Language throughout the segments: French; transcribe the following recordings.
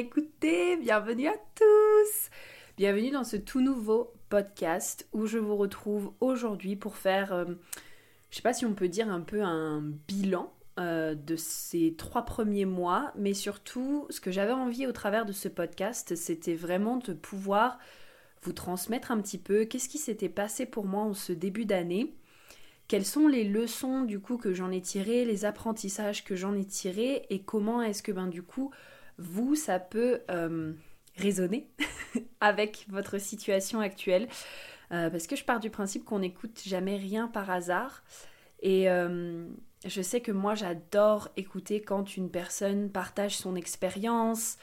Écoutez, bienvenue à tous. Bienvenue dans ce tout nouveau podcast où je vous retrouve aujourd'hui pour faire, euh, je sais pas si on peut dire un peu un bilan euh, de ces trois premiers mois, mais surtout ce que j'avais envie au travers de ce podcast, c'était vraiment de pouvoir vous transmettre un petit peu qu'est-ce qui s'était passé pour moi en ce début d'année, quelles sont les leçons du coup que j'en ai tirées, les apprentissages que j'en ai tirés et comment est-ce que ben du coup vous ça peut euh, résonner avec votre situation actuelle. Euh, parce que je pars du principe qu'on n'écoute jamais rien par hasard. Et, je sais que moi j'adore écouter quand une personne partage son expérience,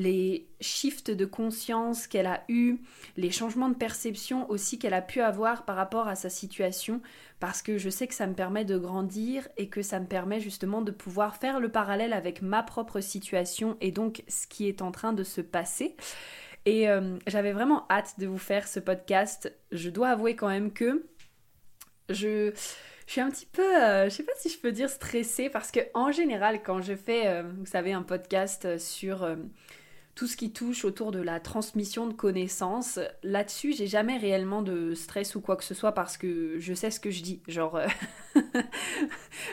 les shifts de conscience qu'elle a eu, les changements de perception aussi qu'elle a pu avoir par rapport à sa situation, parce que je sais que ça me permet de grandir et que ça me permet justement de pouvoir faire le parallèle avec ma propre situation et donc ce qui est en train de se passer. Et euh, j'avais vraiment hâte de vous faire ce podcast. Je dois avouer quand même que je je suis un petit peu, euh, je sais pas si je peux dire stressée parce que en général, quand je fais, euh, vous savez, un podcast sur euh, tout ce qui touche autour de la transmission de connaissances, là-dessus, j'ai jamais réellement de stress ou quoi que ce soit parce que je sais ce que je dis. Genre,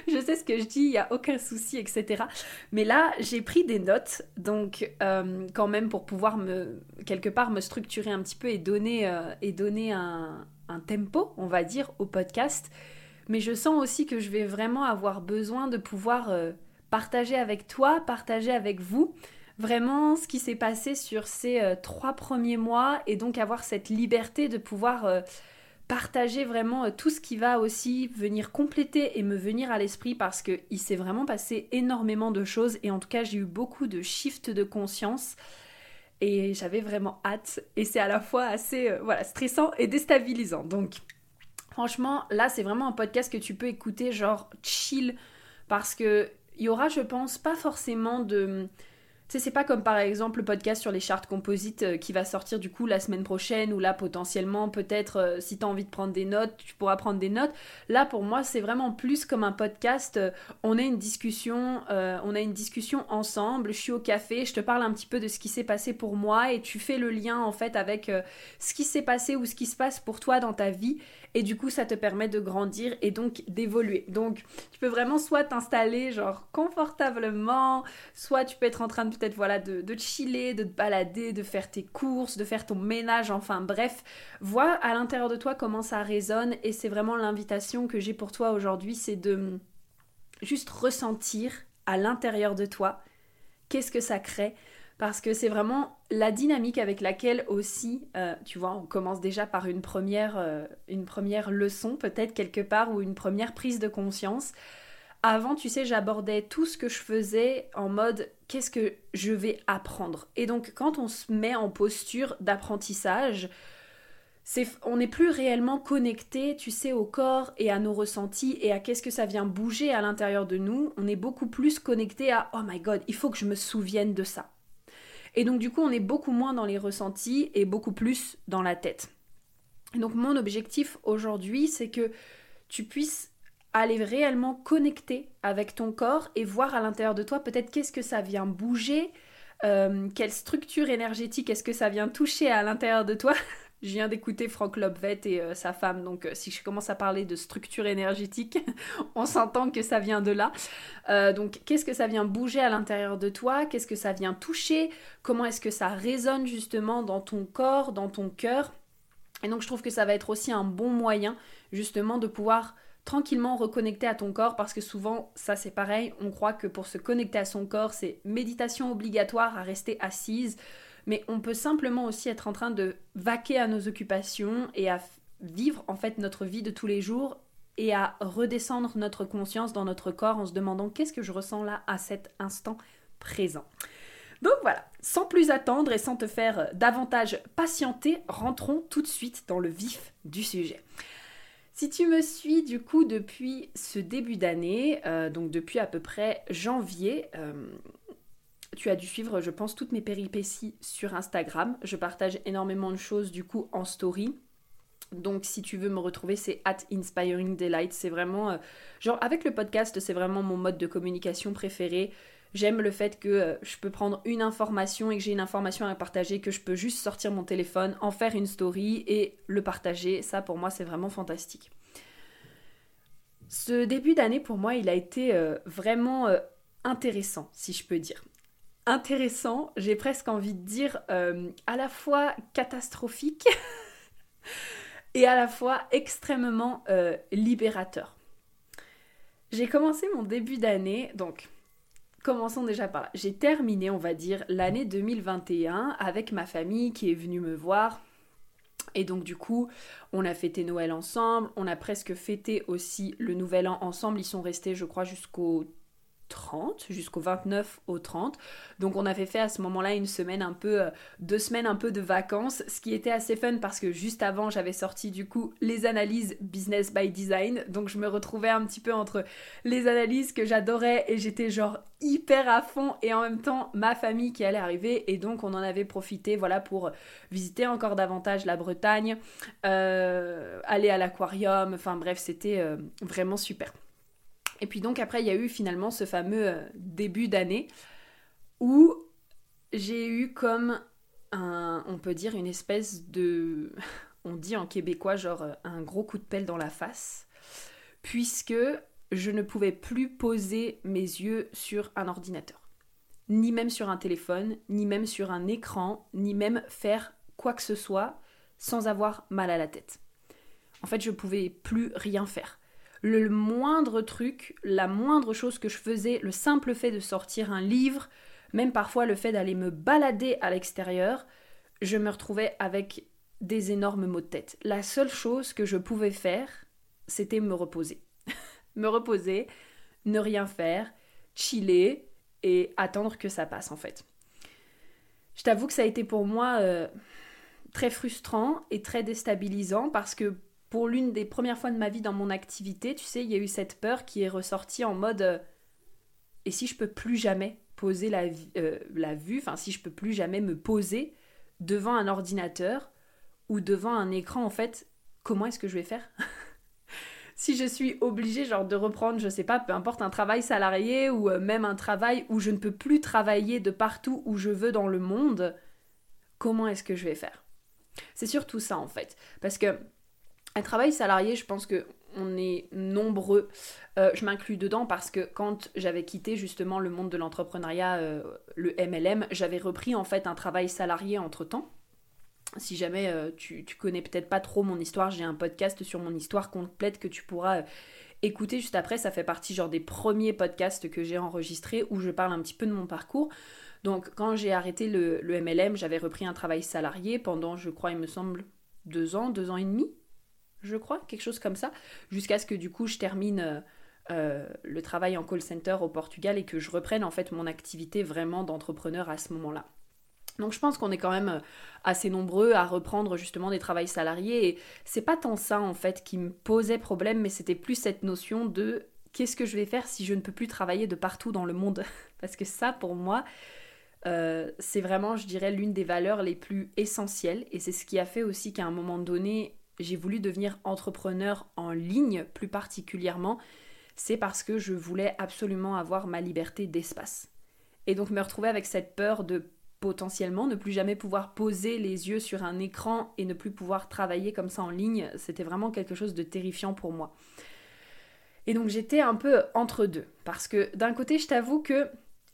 je sais ce que je dis, il y a aucun souci, etc. Mais là, j'ai pris des notes, donc quand même pour pouvoir me quelque part me structurer un petit peu et donner et donner un, tempo, on va dire, au podcast mais je sens aussi que je vais vraiment avoir besoin de pouvoir euh, partager avec toi, partager avec vous vraiment ce qui s'est passé sur ces euh, trois premiers mois et donc avoir cette liberté de pouvoir euh, partager vraiment tout ce qui va aussi venir compléter et me venir à l'esprit parce qu'il s'est vraiment passé énormément de choses et en tout cas j'ai eu beaucoup de shifts de conscience et j'avais vraiment hâte et c'est à la fois assez voilà stressant et déstabilisant. Donc Franchement, là, c'est vraiment un podcast que tu peux écouter genre chill parce que il y aura, je pense, pas forcément de tu c'est pas comme par exemple le podcast sur les chartes composites euh, qui va sortir du coup la semaine prochaine ou là potentiellement peut-être euh, si tu as envie de prendre des notes, tu pourras prendre des notes. Là pour moi, c'est vraiment plus comme un podcast, euh, on a une discussion, on a une discussion ensemble, je suis au café, je te parle un petit peu de ce qui s'est passé pour moi et tu fais le lien en fait avec ce qui s'est passé ou ce qui se passe pour toi dans ta vie et du coup ça te permet de grandir et donc d'évoluer. Donc tu peux vraiment soit t'installer genre confortablement, soit tu peux être en train de peut-être voilà de, de, chiller, de te balader, de faire tes courses, de faire ton ménage, enfin bref, vois à l'intérieur de toi comment ça résonne et c'est vraiment l'invitation que j'ai pour toi aujourd'hui, c'est de juste ressentir à l'intérieur de toi qu'est-ce que ça crée parce que c'est vraiment la dynamique avec laquelle aussi, euh, tu vois, on commence déjà par une première, euh, une première leçon peut-être quelque part ou une première prise de conscience. Avant, tu sais, j'abordais tout ce que je faisais en mode qu'est-ce que je vais apprendre? Et donc, quand on se met en posture d'apprentissage, on n'est plus réellement connecté, tu sais, au corps et à nos ressentis et à qu'est-ce que ça vient bouger à l'intérieur de nous. On est beaucoup plus connecté à oh my god, il faut que je me souvienne de ça. Et donc du coup, on est beaucoup moins dans les ressentis et beaucoup plus dans la tête. Donc mon objectif aujourd'hui, c'est que tu puisses aller réellement connecter avec ton corps et voir à l'intérieur de toi peut-être qu'est-ce que ça vient bouger, euh, quelle structure énergétique est-ce que ça vient toucher à l'intérieur de toi Je viens d'écouter Franck Lobvet et euh, sa femme, donc euh, si je commence à parler de structure énergétique, on s'entend que ça vient de là. Euh, donc qu'est-ce que ça vient bouger à l'intérieur de toi? Qu'est-ce que ça vient toucher? Comment est-ce que ça résonne justement dans ton corps, dans ton cœur? Et donc je trouve que ça va être aussi un bon moyen justement de pouvoir tranquillement reconnecter à ton corps parce que souvent ça c'est pareil, on croit que pour se connecter à son corps c'est méditation obligatoire à rester assise mais on peut simplement aussi être en train de vaquer à nos occupations et à vivre en fait notre vie de tous les jours et à redescendre notre conscience dans notre corps en se demandant qu'est-ce que je ressens là à cet instant présent. Donc voilà, sans plus attendre et sans te faire davantage patienter, rentrons tout de suite dans le vif du sujet. Si tu me suis du coup depuis ce début d'année, euh, donc depuis à peu près janvier, euh, tu as dû suivre, je pense, toutes mes péripéties sur Instagram. Je partage énormément de choses du coup en story. Donc si tu veux me retrouver, c'est at Inspiring Delight. C'est vraiment... Euh, genre avec le podcast, c'est vraiment mon mode de communication préféré. J'aime le fait que euh, je peux prendre une information et que j'ai une information à partager, que je peux juste sortir mon téléphone, en faire une story et le partager. Ça pour moi c'est vraiment fantastique. Ce début d'année pour moi il a été euh, vraiment intéressant si je peux dire. Intéressant, j'ai presque envie de dire à la fois catastrophique. et à la fois extrêmement euh, libérateur. J'ai commencé mon début d'année, donc commençons déjà par là. J'ai terminé, on va dire, l'année 2021 avec ma famille qui est venue me voir. Et donc du coup, on a fêté Noël ensemble, on a presque fêté aussi le Nouvel An ensemble. Ils sont restés, je crois, jusqu'au 30 jusqu'au 29 au 30. Donc on avait fait à ce moment-là une semaine un peu, euh, deux semaines un peu de vacances, ce qui était assez fun parce que juste avant j'avais sorti du coup les analyses business by design. Donc je me retrouvais un petit peu entre les analyses que j'adorais et j'étais genre hyper à fond et en même temps ma famille qui allait arriver et donc on en avait profité voilà pour visiter encore davantage la Bretagne, euh, aller à l'aquarium, enfin bref c'était euh, vraiment super. Et puis donc après, il y a eu finalement ce fameux euh, début d'année où j'ai eu comme un, on peut dire, une espèce de, on dit en québécois, genre euh, un gros coup de pelle dans la face, puisque je ne pouvais plus poser mes yeux sur un ordinateur, ni même sur un téléphone, ni même sur un écran, ni même faire quoi que ce soit sans avoir mal à la tête. En fait, je pouvais plus rien faire le moindre truc, la moindre chose que je faisais, le simple fait de sortir un livre, même parfois le fait d'aller me balader à l'extérieur, je me retrouvais avec des énormes maux de tête. La seule chose que je pouvais faire, c'était me reposer. me reposer, ne rien faire, chiller et attendre que ça passe en fait. Je t'avoue que ça a été pour moi euh, très frustrant et très déstabilisant parce que pour l'une des premières fois de ma vie dans mon activité, tu sais, il y a eu cette peur qui est ressortie en mode euh, et si je peux plus jamais poser la, euh, la vue, enfin si je peux plus jamais me poser devant un ordinateur ou devant un écran, en fait, comment est-ce que je vais faire? Si je suis obligée, genre, de reprendre, je sais pas, peu importe, un travail salarié ou euh, même un travail où je ne peux plus travailler de partout où je veux dans le monde, comment est-ce que je vais faire? C'est surtout ça, en fait. Parce que un travail salarié, je pense que on est nombreux. Euh, je m'inclus dedans parce que quand j'avais quitté justement le monde de l'entrepreneuriat, euh, le MLM, j'avais repris en fait un travail salarié entre temps. Si jamais euh, tu, tu, connais peut-être pas trop mon histoire, j'ai un podcast sur mon histoire complète que tu pourras écouter juste après. Ça fait partie genre des premiers podcasts que j'ai enregistrés où je parle un petit peu de mon parcours. Donc quand j'ai arrêté le, le MLM, j'avais repris un travail salarié pendant, je crois, il me semble, deux ans, deux ans et demi je crois, quelque chose comme ça, jusqu'à ce que du coup je termine euh, euh, le travail en call center au Portugal et que je reprenne en fait mon activité vraiment d'entrepreneur à ce moment-là. Donc je pense qu'on est quand même euh, assez nombreux à reprendre justement des travails salariés et c'est pas tant ça en fait qui me posait problème, mais c'était plus cette notion de qu'est-ce que je vais faire si je ne peux plus travailler de partout dans le monde? Parce que ça pour moi, c'est vraiment, je dirais, l'une des valeurs les plus essentielles et c'est ce qui a fait aussi qu'à un moment donné, j'ai voulu devenir entrepreneur en ligne plus particulièrement, c'est parce que je voulais absolument avoir ma liberté d'espace. Et donc me retrouver avec cette peur de potentiellement ne plus jamais pouvoir poser les yeux sur un écran et ne plus pouvoir travailler comme ça en ligne, c'était vraiment quelque chose de terrifiant pour moi. Et donc j'étais un peu entre deux, parce que d'un côté je t'avoue que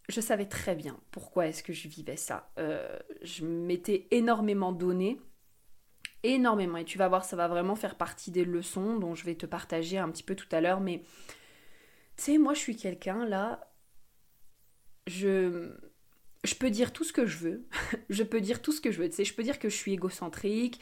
je savais très bien pourquoi est-ce que je vivais ça. Euh, je m'étais énormément donné, énormément. Et tu vas voir, ça va vraiment faire partie des leçons dont je vais te partager un petit peu tout à l'heure. Mais tu sais, moi, je suis quelqu'un là. Je. Je peux dire tout ce que je veux. je peux dire tout ce que je veux. Tu sais, je peux dire que je suis égocentrique.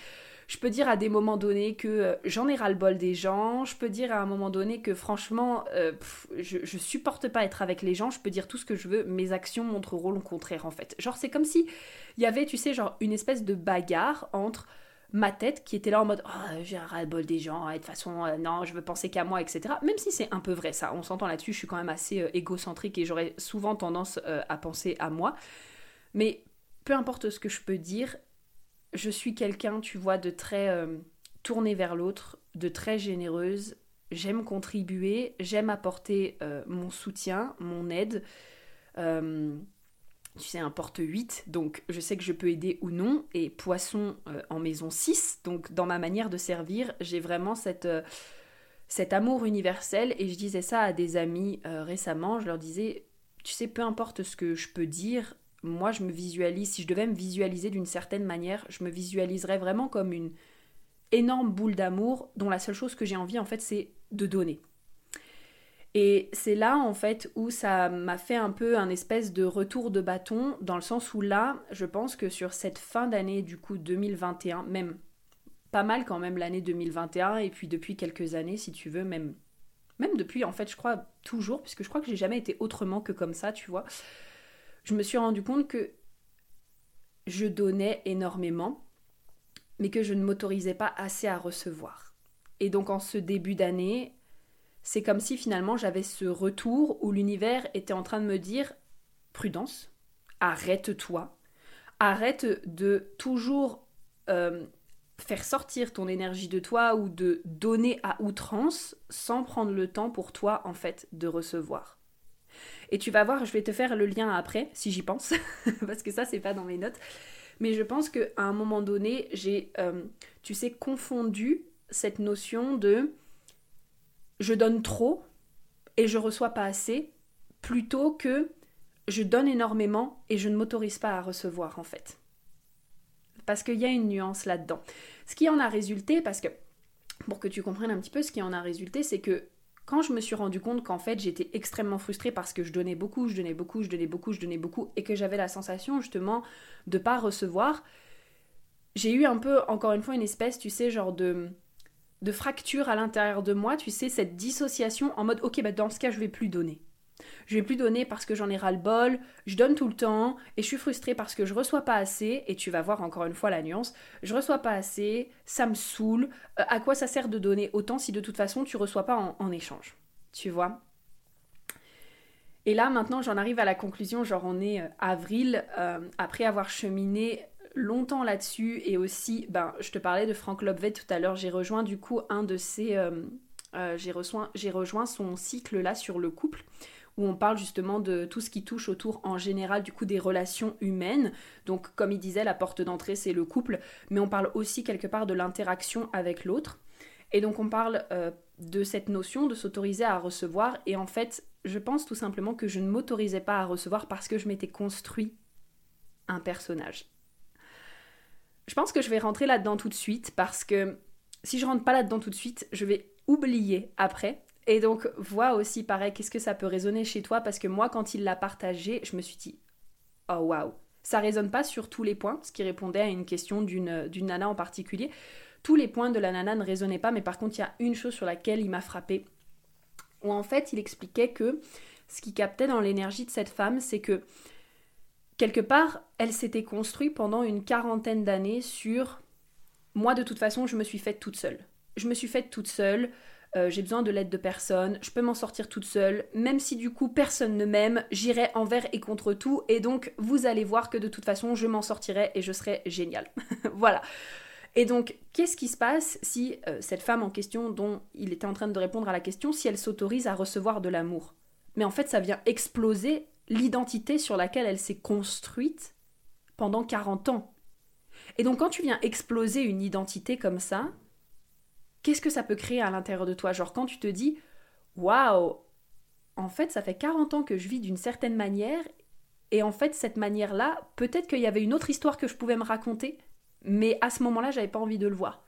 Je peux dire à des moments donnés que euh, j'en ai ras-le-bol des gens. Je peux dire à un moment donné que franchement, euh, je, supporte pas être avec les gens. Je peux dire tout ce que je veux. Mes actions montreront le contraire en fait. Genre, c'est comme si il y avait, tu sais, genre une espèce de bagarre entre ma tête qui était là en mode oh, j'ai ras-le-bol des gens, et de toute façon, euh, non, je veux penser qu'à moi, etc. Même si c'est un peu vrai ça. On s'entend là-dessus. Je suis quand même assez égocentrique et j'aurais souvent tendance à penser à moi. Mais peu importe ce que je peux dire, je suis quelqu'un, tu vois, de très euh, tourné vers l'autre, de très généreuse. J'aime contribuer, j'aime apporter euh, mon soutien, mon aide. Euh, tu sais, un porte 8, donc je sais que je peux aider ou non. Et poisson en maison 6, donc dans ma manière de servir, j'ai vraiment cette, cet amour universel. Et je disais ça à des amis récemment, je leur disais, tu sais, peu importe ce que je peux dire, moi, je me visualise, si je devais me visualiser d'une certaine manière, je me visualiserais vraiment comme une énorme boule d'amour dont la seule chose que j'ai envie, en fait, c'est de donner. Et c'est là, en fait, où ça m'a fait un peu un espèce de retour de bâton, dans le sens où là, je pense que sur cette fin d'année, du coup, 2021, même pas mal quand même l'année 2021, et puis depuis quelques années, si tu veux, même, même depuis, en fait, je crois toujours, puisque je crois que j'ai jamais été autrement que comme ça, tu vois je me suis rendu compte que je donnais énormément, mais que je ne m'autorisais pas assez à recevoir. Et donc en ce début d'année, c'est comme si finalement j'avais ce retour où l'univers était en train de me dire prudence, arrête-toi, arrête de toujours euh, faire sortir ton énergie de toi ou de donner à outrance sans prendre le temps pour toi en fait de recevoir. Et tu vas voir, je vais te faire le lien après, si j'y pense, parce que ça, c'est pas dans mes notes. Mais je pense qu'à un moment donné, j'ai, euh, tu sais, confondu cette notion de je donne trop et je reçois pas assez, plutôt que je donne énormément et je ne m'autorise pas à recevoir, en fait. Parce qu'il y a une nuance là-dedans. Ce qui en a résulté, parce que pour que tu comprennes un petit peu ce qui en a résulté, c'est que quand je me suis rendu compte qu'en fait j'étais extrêmement frustrée parce que je donnais beaucoup, je donnais beaucoup, je donnais beaucoup, je donnais beaucoup, et que j'avais la sensation justement de pas recevoir, j'ai eu un peu, encore une fois, une espèce, tu sais, genre de, de fracture à l'intérieur de moi, tu sais, cette dissociation en mode, ok, bah dans ce cas, je vais plus donner. Je vais plus donner parce que j'en ai ras le bol, je donne tout le temps et je suis frustrée parce que je reçois pas assez et tu vas voir encore une fois la nuance, je reçois pas assez, ça me saoule, euh, à quoi ça sert de donner autant si de toute façon tu reçois pas en, échange. Tu vois? Et là maintenant j'en arrive à la conclusion, genre on est euh, avril, euh, après avoir cheminé longtemps là-dessus et aussi, ben je te parlais de Frank Lobvet tout à l'heure, j'ai rejoint du coup un de ses... j'ai rejoint son cycle là sur le couple où on parle justement de tout ce qui touche autour en général du coup des relations humaines. Donc comme il disait, la porte d'entrée c'est le couple, mais on parle aussi quelque part de l'interaction avec l'autre. Et donc on parle euh, de cette notion de s'autoriser à recevoir. Et en fait, je pense tout simplement que je ne m'autorisais pas à recevoir parce que je m'étais construit un personnage. Je pense que je vais rentrer là-dedans tout de suite parce que si je rentre pas là-dedans tout de suite, je vais oublier après et donc, vois aussi, pareil, qu'est-ce que ça peut résonner chez toi? Parce que moi, quand il l'a partagé, je me suis dit, oh waouh Ça résonne pas sur tous les points, ce qui répondait à une question d'une nana en particulier. Tous les points de la nana ne résonnaient pas, mais par contre, il y a une chose sur laquelle il m'a frappé. Où en fait, il expliquait que ce qui captait dans l'énergie de cette femme, c'est que quelque part, elle s'était construite pendant une quarantaine d'années sur moi, de toute façon, je me suis faite toute seule. Je me suis faite toute seule. Euh, j'ai besoin de l'aide de personne, je peux m'en sortir toute seule, même si du coup personne ne m'aime, j'irai envers et contre tout, et donc vous allez voir que de toute façon je m'en sortirai et je serai géniale. voilà. Et donc, qu'est-ce qui se passe si euh, cette femme en question, dont il était en train de répondre à la question, si elle s'autorise à recevoir de l'amour? Mais en fait, ça vient exploser l'identité sur laquelle elle s'est construite pendant 40 ans. Et donc, quand tu viens exploser une identité comme ça, qu'est-ce que ça peut créer à l'intérieur de toi? Genre quand tu te dis waouh, en fait, ça fait 40 ans que je vis d'une certaine manière et en fait, cette manière-là, peut-être qu'il y avait une autre histoire que je pouvais me raconter, mais à ce moment-là, j'avais pas envie de le voir.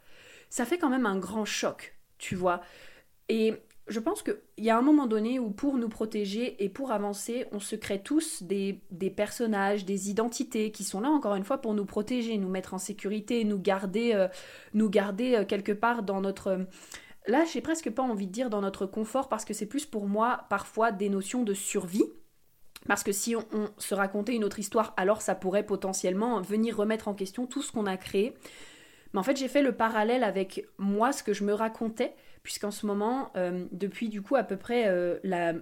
Ça fait quand même un grand choc, tu vois. Et je pense qu'il y a un moment donné où pour nous protéger et pour avancer, on se crée tous des, personnages, des identités qui sont là encore une fois pour nous protéger, nous mettre en sécurité, nous garder, euh, nous garder euh, quelque part dans notre... Là, j'ai presque pas envie de dire dans notre confort parce que c'est plus pour moi parfois des notions de survie. Parce que si on, on se racontait une autre histoire, alors ça pourrait potentiellement venir remettre en question tout ce qu'on a créé. Mais en fait, j'ai fait le parallèle avec moi, ce que je me racontais, puisqu'en ce moment, euh, depuis du coup à peu près euh, la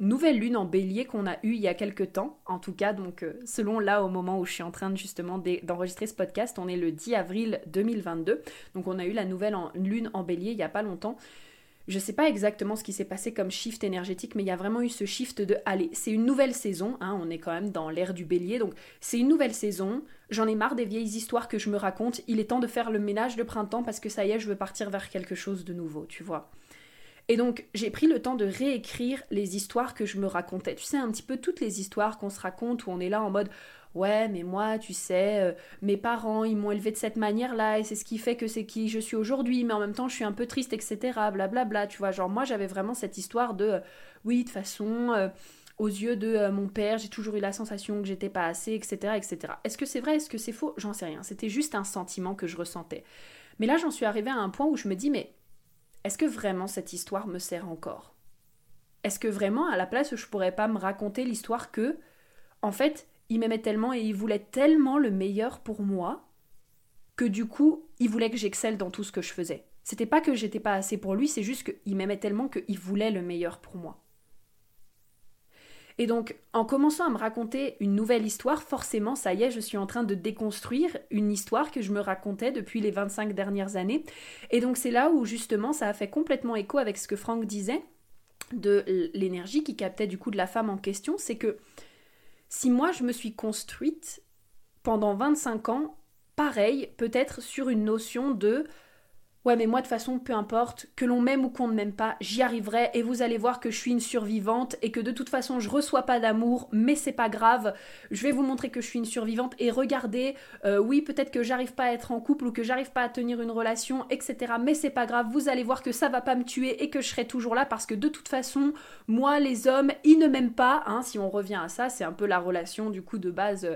nouvelle lune en bélier qu'on a eue il y a quelques temps, en tout cas, donc euh, selon là au moment où je suis en train justement d'enregistrer ce podcast, on est le 10 avril 2022, donc on a eu la nouvelle lune en bélier il n'y a pas longtemps. Je sais pas exactement ce qui s'est passé comme shift énergétique, mais il y a vraiment eu ce shift de allez, c'est une nouvelle saison, hein, on est quand même dans l'ère du bélier, donc c'est une nouvelle saison, j'en ai marre des vieilles histoires que je me raconte, il est temps de faire le ménage de printemps parce que ça y est, je veux partir vers quelque chose de nouveau, tu vois. Et donc j'ai pris le temps de réécrire les histoires que je me racontais. Tu sais, un petit peu toutes les histoires qu'on se raconte où on est là en mode ouais, mais moi, tu sais, euh, mes parents, ils m'ont élevé de cette manière-là, et c'est ce qui fait que c'est qui je suis aujourd'hui, mais en même temps, je suis un peu triste, etc. Blablabla, bla, tu vois. Genre, moi, j'avais vraiment cette histoire de, euh, oui, de façon, euh, aux yeux de mon père, j'ai toujours eu la sensation que j'étais pas assez, etc. etc. Est-ce que c'est vrai, est-ce que c'est faux? J'en sais rien. C'était juste un sentiment que je ressentais. Mais là, j'en suis arrivée à un point où je me dis, mais est-ce que vraiment cette histoire me sert encore? Est-ce que vraiment, à la place, je pourrais pas me raconter l'histoire que, en fait, il m'aimait tellement et il voulait tellement le meilleur pour moi que du coup, il voulait que j'excelle dans tout ce que je faisais. C'était pas que j'étais pas assez pour lui, c'est juste qu'il m'aimait tellement qu'il voulait le meilleur pour moi. Et donc, en commençant à me raconter une nouvelle histoire, forcément, ça y est, je suis en train de déconstruire une histoire que je me racontais depuis les 25 dernières années. Et donc, c'est là où, justement, ça a fait complètement écho avec ce que Franck disait de l'énergie qui captait du coup de la femme en question. C'est que si moi je me suis construite pendant 25 ans, pareil, peut-être sur une notion de Ouais, mais moi, de façon, peu importe, que l'on m'aime ou qu'on ne m'aime pas, j'y arriverai et vous allez voir que je suis une survivante et que de toute façon, je reçois pas d'amour, mais c'est pas grave. Je vais vous montrer que je suis une survivante et regardez, euh, oui, peut-être que j'arrive pas à être en couple ou que j'arrive pas à tenir une relation, etc. Mais c'est pas grave, vous allez voir que ça va pas me tuer et que je serai toujours là parce que de toute façon, moi, les hommes, ils ne m'aiment pas. Hein, si on revient à ça, c'est un peu la relation du coup de base.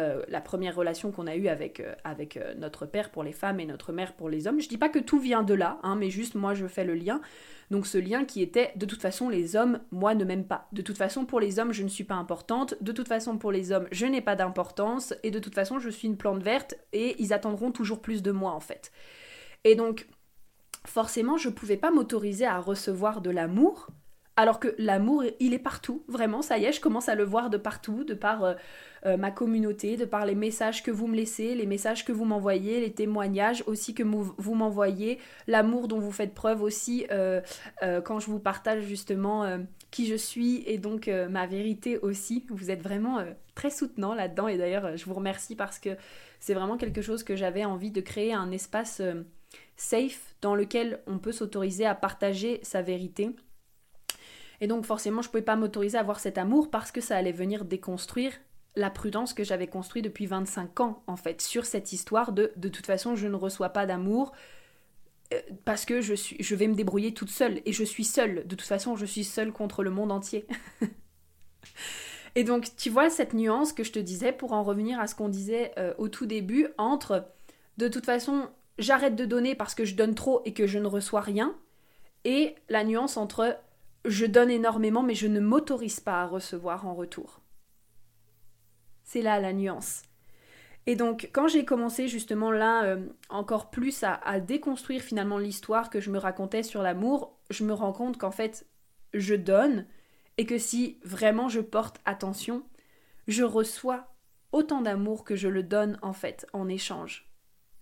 Euh, la première relation qu'on a eue avec, euh, avec euh, notre père pour les femmes et notre mère pour les hommes. Je dis pas que tout vient de là, hein, mais juste moi je fais le lien. Donc ce lien qui était de toute façon les hommes, moi ne m'aiment pas. De toute façon pour les hommes je ne suis pas importante. De toute façon pour les hommes je n'ai pas d'importance. Et de toute façon je suis une plante verte et ils attendront toujours plus de moi en fait. Et donc forcément je pouvais pas m'autoriser à recevoir de l'amour alors que l'amour, il est partout, vraiment, ça y est, je commence à le voir de partout, de par euh, euh, ma communauté, de par les messages que vous me laissez, les messages que vous m'envoyez, les témoignages aussi que vous m'envoyez, l'amour dont vous faites preuve aussi euh, quand je vous partage justement qui je suis et donc ma vérité aussi. Vous êtes vraiment très soutenant là-dedans et d'ailleurs je vous remercie parce que c'est vraiment quelque chose que j'avais envie de créer un espace safe dans lequel on peut s'autoriser à partager sa vérité et donc forcément, je ne pouvais pas m'autoriser à avoir cet amour parce que ça allait venir déconstruire la prudence que j'avais construite depuis 25 ans, en fait, sur cette histoire de de toute façon, je ne reçois pas d'amour euh, parce que je, suis, je vais me débrouiller toute seule et je suis seule. De toute façon, je suis seule contre le monde entier. et donc, tu vois cette nuance que je te disais pour en revenir à ce qu'on disait euh, au tout début entre de toute façon, j'arrête de donner parce que je donne trop et que je ne reçois rien, et la nuance entre je donne énormément, mais je ne m'autorise pas à recevoir en retour. C'est là la nuance. Et donc, quand j'ai commencé justement là euh, encore plus à, à, déconstruire finalement l'histoire que je me racontais sur l'amour, je me rends compte qu'en fait, je donne et que si vraiment je porte attention, je reçois autant d'amour que je le donne en fait en échange.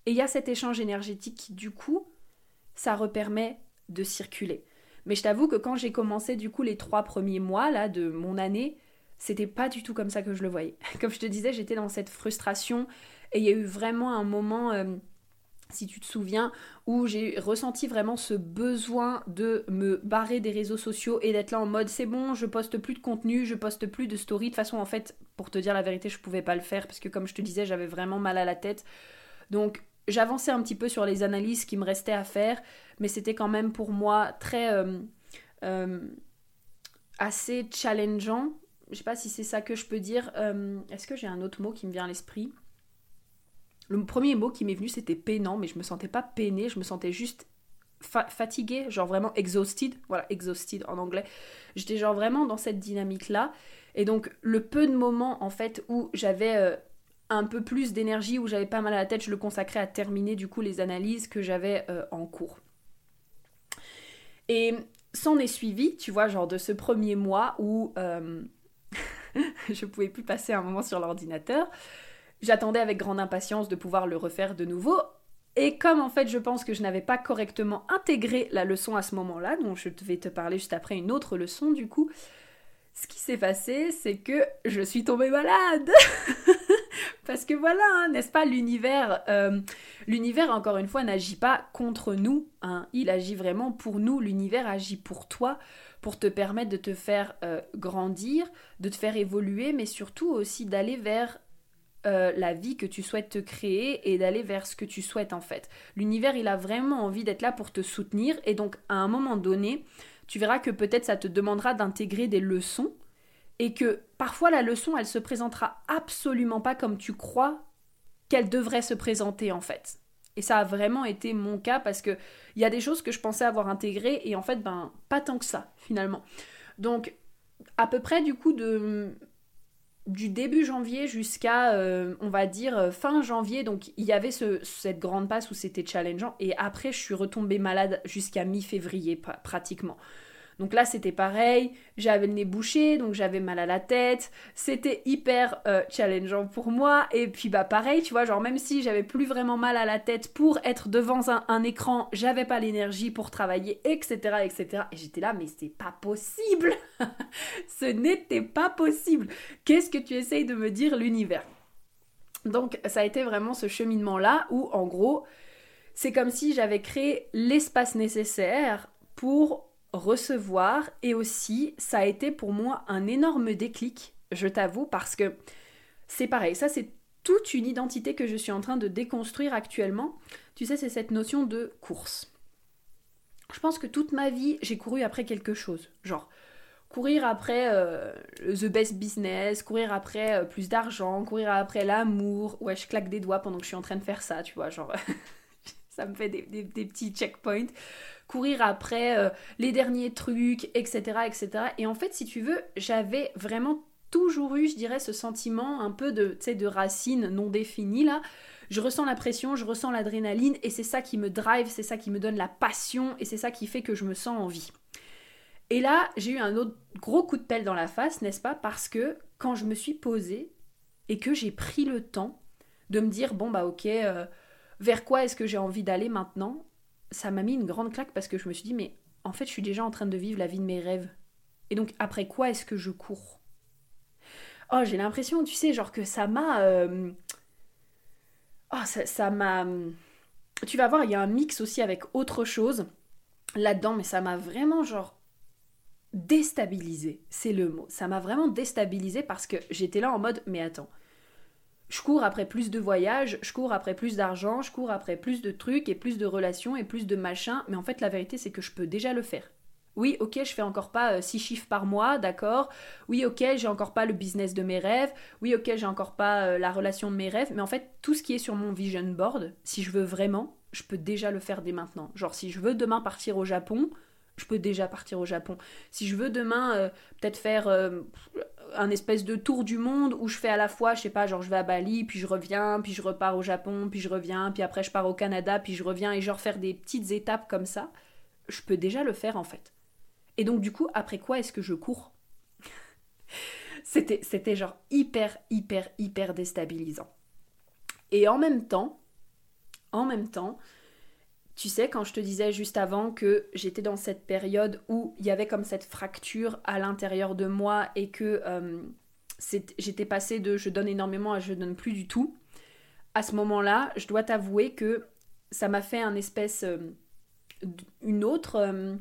Et il y a cet échange énergétique qui, du coup, ça repermet de circuler. Mais je t'avoue que quand j'ai commencé du coup les trois premiers mois là de mon année, c'était pas du tout comme ça que je le voyais. Comme je te disais, j'étais dans cette frustration et il y a eu vraiment un moment, euh, si tu te souviens, où j'ai ressenti vraiment ce besoin de me barrer des réseaux sociaux et d'être là en mode c'est bon, je poste plus de contenu, je poste plus de story. De toute façon, en fait, pour te dire la vérité, je pouvais pas le faire parce que comme je te disais, j'avais vraiment mal à la tête. Donc j'avançais un petit peu sur les analyses qui me restaient à faire, mais c'était quand même pour moi très... Euh, assez challengeant. Je sais pas si c'est ça que je peux dire. Est-ce que j'ai un autre mot qui me vient à l'esprit? Le premier mot qui m'est venu c'était peinant, mais je me sentais pas peinée, je me sentais juste fatiguée, genre vraiment exhausted, voilà, exhausted en anglais. J'étais genre vraiment dans cette dynamique-là. Et donc, le peu de moments, en fait, où j'avais euh, un peu plus d'énergie, où j'avais pas mal à la tête, je le consacrais à terminer, du coup, les analyses que j'avais euh, en cours. Et s'en est suivi, tu vois, genre de ce premier mois où euh, je pouvais plus passer un moment sur l'ordinateur. J'attendais avec grande impatience de pouvoir le refaire de nouveau. Et comme en fait je pense que je n'avais pas correctement intégré la leçon à ce moment-là, dont je vais te parler juste après une autre leçon du coup, ce qui s'est passé c'est que je suis tombée malade Parce que voilà, hein, n'est-ce pas, l'univers, euh, l'univers encore une fois n'agit pas contre nous, hein. il agit vraiment pour nous, l'univers agit pour toi, pour te permettre de te faire euh, grandir, de te faire évoluer, mais surtout aussi d'aller vers euh, la vie que tu souhaites te créer et d'aller vers ce que tu souhaites en fait. L'univers, il a vraiment envie d'être là pour te soutenir et donc à un moment donné, tu verras que peut-être ça te demandera d'intégrer des leçons et que parfois la leçon, elle se présentera absolument pas comme tu crois qu'elle devrait se présenter en fait. Et ça a vraiment été mon cas parce que il y a des choses que je pensais avoir intégrées et en fait ben pas tant que ça finalement. Donc à peu près du coup de du début janvier jusqu'à, euh, on va dire, euh, fin janvier. Donc, il y avait cette grande passe où c'était challengeant. Et après, je suis retombée malade jusqu'à mi-février, pratiquement. Donc là, c'était pareil, j'avais le nez bouché, donc j'avais mal à la tête, c'était hyper euh, challengeant pour moi. Et puis bah pareil, tu vois, genre même si j'avais plus vraiment mal à la tête pour être devant un, écran, j'avais pas l'énergie pour travailler, etc., etc. Et j'étais là, mais c'est pas possible Ce n'était pas possible Qu'est-ce que tu essayes de me dire, l'univers? Donc ça a été vraiment ce cheminement-là où, en gros, c'est comme si j'avais créé l'espace nécessaire pour recevoir et aussi ça a été pour moi un énorme déclic, je t'avoue, parce que c'est pareil, ça c'est toute une identité que je suis en train de déconstruire actuellement. Tu sais, c'est cette notion de course. Je pense que toute ma vie, j'ai couru après quelque chose. Genre, courir après euh, the best business, courir après euh, plus d'argent, courir après l'amour. Ouais, je claque des doigts pendant que je suis en train de faire ça, tu vois, genre... ça me fait des, petits checkpoints courir après euh, les derniers trucs, etc., etc. Et en fait, si tu veux, j'avais vraiment toujours eu, je dirais, ce sentiment un peu de, de racine non définie là. Je ressens la pression, je ressens l'adrénaline et c'est ça qui me drive, c'est ça qui me donne la passion et c'est ça qui fait que je me sens en vie. Et là, j'ai eu un autre gros coup de pelle dans la face, n'est-ce pas Parce que quand je me suis posée et que j'ai pris le temps de me dire, bon bah ok, euh, vers quoi est-ce que j'ai envie d'aller maintenant ça m'a mis une grande claque parce que je me suis dit, mais en fait, je suis déjà en train de vivre la vie de mes rêves. Et donc, après quoi est-ce que je cours? Oh, j'ai l'impression, tu sais, genre que ça m'a. Euh, oh, ça m'a. Tu vas voir, il y a un mix aussi avec autre chose là-dedans, mais ça m'a vraiment, genre, déstabilisé. C'est le mot. Ça m'a vraiment déstabilisé parce que j'étais là en mode, mais attends, je cours après plus de voyages, je cours après plus d'argent, je cours après plus de trucs et plus de relations et plus de machins, mais en fait la vérité c'est que je peux déjà le faire. Oui, ok, je fais encore pas 6 euh, chiffres par mois, d'accord. Oui, ok, j'ai encore pas le business de mes rêves. Oui, ok, j'ai encore pas euh, la relation de mes rêves. Mais en fait, tout ce qui est sur mon vision board, si je veux vraiment, je peux déjà le faire dès maintenant. Genre, si je veux demain partir au Japon, je peux déjà partir au Japon. Si je veux demain euh, peut-être faire un espèce de tour du monde où je fais à la fois, je sais pas, genre je vais à Bali, puis je reviens, puis je repars au Japon, puis je reviens, puis après je pars au Canada, puis je reviens, et genre faire des petites étapes comme ça, je peux déjà le faire en fait. Et donc du coup, après quoi est-ce que je cours? C'était c'était genre hyper, hyper, hyper déstabilisant. Et en même temps, en même temps, tu sais, quand je te disais juste avant que j'étais dans cette période où il y avait comme cette fracture à l'intérieur de moi et que euh, j'étais passée de je donne énormément à je donne plus du tout, à ce moment-là, je dois t'avouer que ça m'a fait un espèce. Euh, une autre. Euh,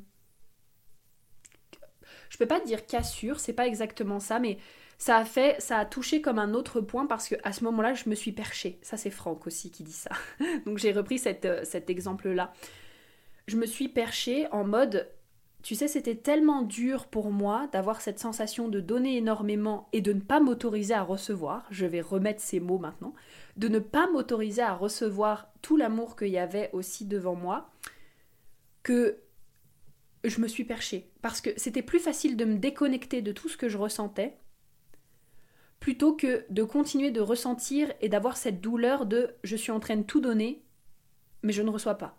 je peux pas dire cassure, c'est pas exactement ça, mais ça a fait, ça a touché comme un autre point parce que à ce moment-là, je me suis perchée. Ça, c'est Franck aussi qui dit ça. Donc j'ai repris euh, cet exemple-là. Je me suis perchée en mode tu sais, c'était tellement dur pour moi d'avoir cette sensation de donner énormément et de ne pas m'autoriser à recevoir, je vais remettre ces mots maintenant, de ne pas m'autoriser à recevoir tout l'amour qu'il y avait aussi devant moi, que je me suis perchée. Parce que c'était plus facile de me déconnecter de tout ce que je ressentais, plutôt que de continuer de ressentir et d'avoir cette douleur de je suis en train de tout donner, mais je ne reçois pas.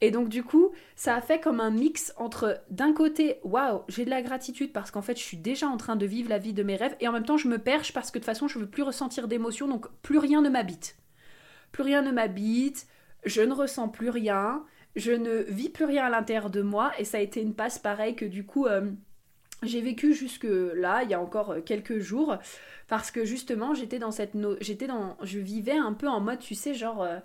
Et donc du coup, ça a fait comme un mix entre d'un côté, waouh, j'ai de la gratitude parce qu'en fait, je suis déjà en train de vivre la vie de mes rêves et en même temps, je me perche parce que de toute façon, je veux plus ressentir d'émotions, donc plus rien ne m'habite. Plus rien ne m'habite, je ne ressens plus rien, je ne vis plus rien à l'intérieur de moi et ça a été une passe pareille que du coup euh, j'ai vécu jusque là, il y a encore euh, quelques jours parce que justement, j'étais dans cette j'étais dans je vivais un peu en mode tu sais genre euh,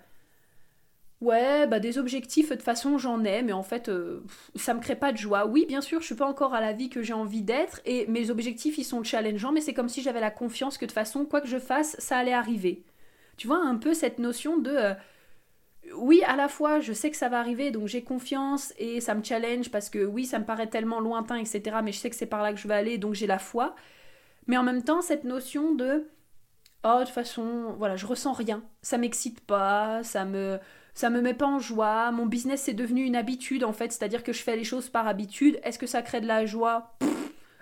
Ouais, bah des objectifs, de toute façon j'en ai, mais en fait euh, ça me crée pas de joie. Oui, bien sûr, je suis pas encore à la vie que j'ai envie d'être, et mes objectifs ils sont challengeants, mais c'est comme si j'avais la confiance que de toute façon, quoi que je fasse, ça allait arriver. Tu vois, un peu cette notion de. Euh, oui, à la fois, je sais que ça va arriver, donc j'ai confiance et ça me challenge parce que oui, ça me paraît tellement lointain, etc. Mais je sais que c'est par là que je vais aller, donc j'ai la foi. Mais en même temps, cette notion de. Oh, de toute façon, voilà, je ressens rien. Ça m'excite pas, ça me ça me met pas en joie, mon business c'est devenu une habitude en fait, c'est-à-dire que je fais les choses par habitude. Est-ce que ça crée de la joie?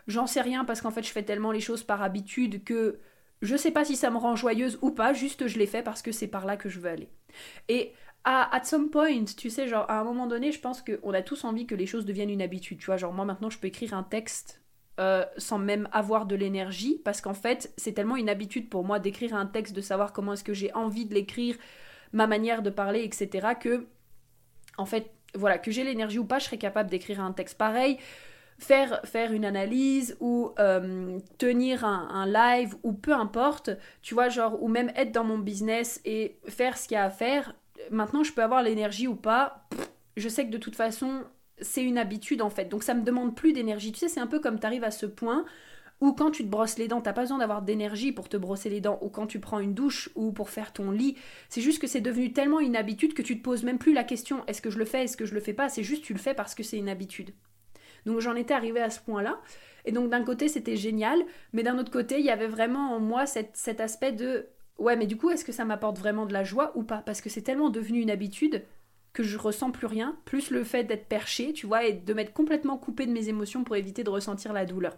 J'en sais rien parce qu'en fait je fais tellement les choses par habitude que je sais pas si ça me rend joyeuse ou pas, juste je l'ai fait parce que c'est par là que je veux aller. Et à at some point, tu sais, genre à un moment donné, je pense qu'on a tous envie que les choses deviennent une habitude. Tu vois, genre moi maintenant je peux écrire un texte euh, sans même avoir de l'énergie parce qu'en fait c'est tellement une habitude pour moi d'écrire un texte, de savoir comment est-ce que j'ai envie de l'écrire, ma manière de parler, etc. Que, en fait, voilà, que j'ai l'énergie ou pas, je serais capable d'écrire un texte pareil. Faire, faire une analyse ou euh, tenir un, live ou peu importe, tu vois, genre, ou même être dans mon business et faire ce qu'il y a à faire. Maintenant, je peux avoir l'énergie ou pas. je sais que de toute façon, c'est une habitude en fait. Donc ça me demande plus d'énergie. Tu sais, c'est un peu comme tu arrives à ce point ou quand tu te brosses les dents, t'as pas besoin d'avoir d'énergie pour te brosser les dents, ou quand tu prends une douche, ou pour faire ton lit. C'est juste que c'est devenu tellement une habitude que tu te poses même plus la question est-ce que je le fais, est-ce que je le fais pas? C'est juste tu le fais parce que c'est une habitude. Donc j'en étais arrivée à ce point-là. Et donc d'un côté c'était génial, mais d'un autre côté il y avait vraiment en moi cet aspect de ouais mais du coup est-ce que ça m'apporte vraiment de la joie ou pas? Parce que c'est tellement devenu une habitude que je ressens plus rien, plus le fait d'être perché, tu vois, et de m'être complètement coupé de mes émotions pour éviter de ressentir la douleur.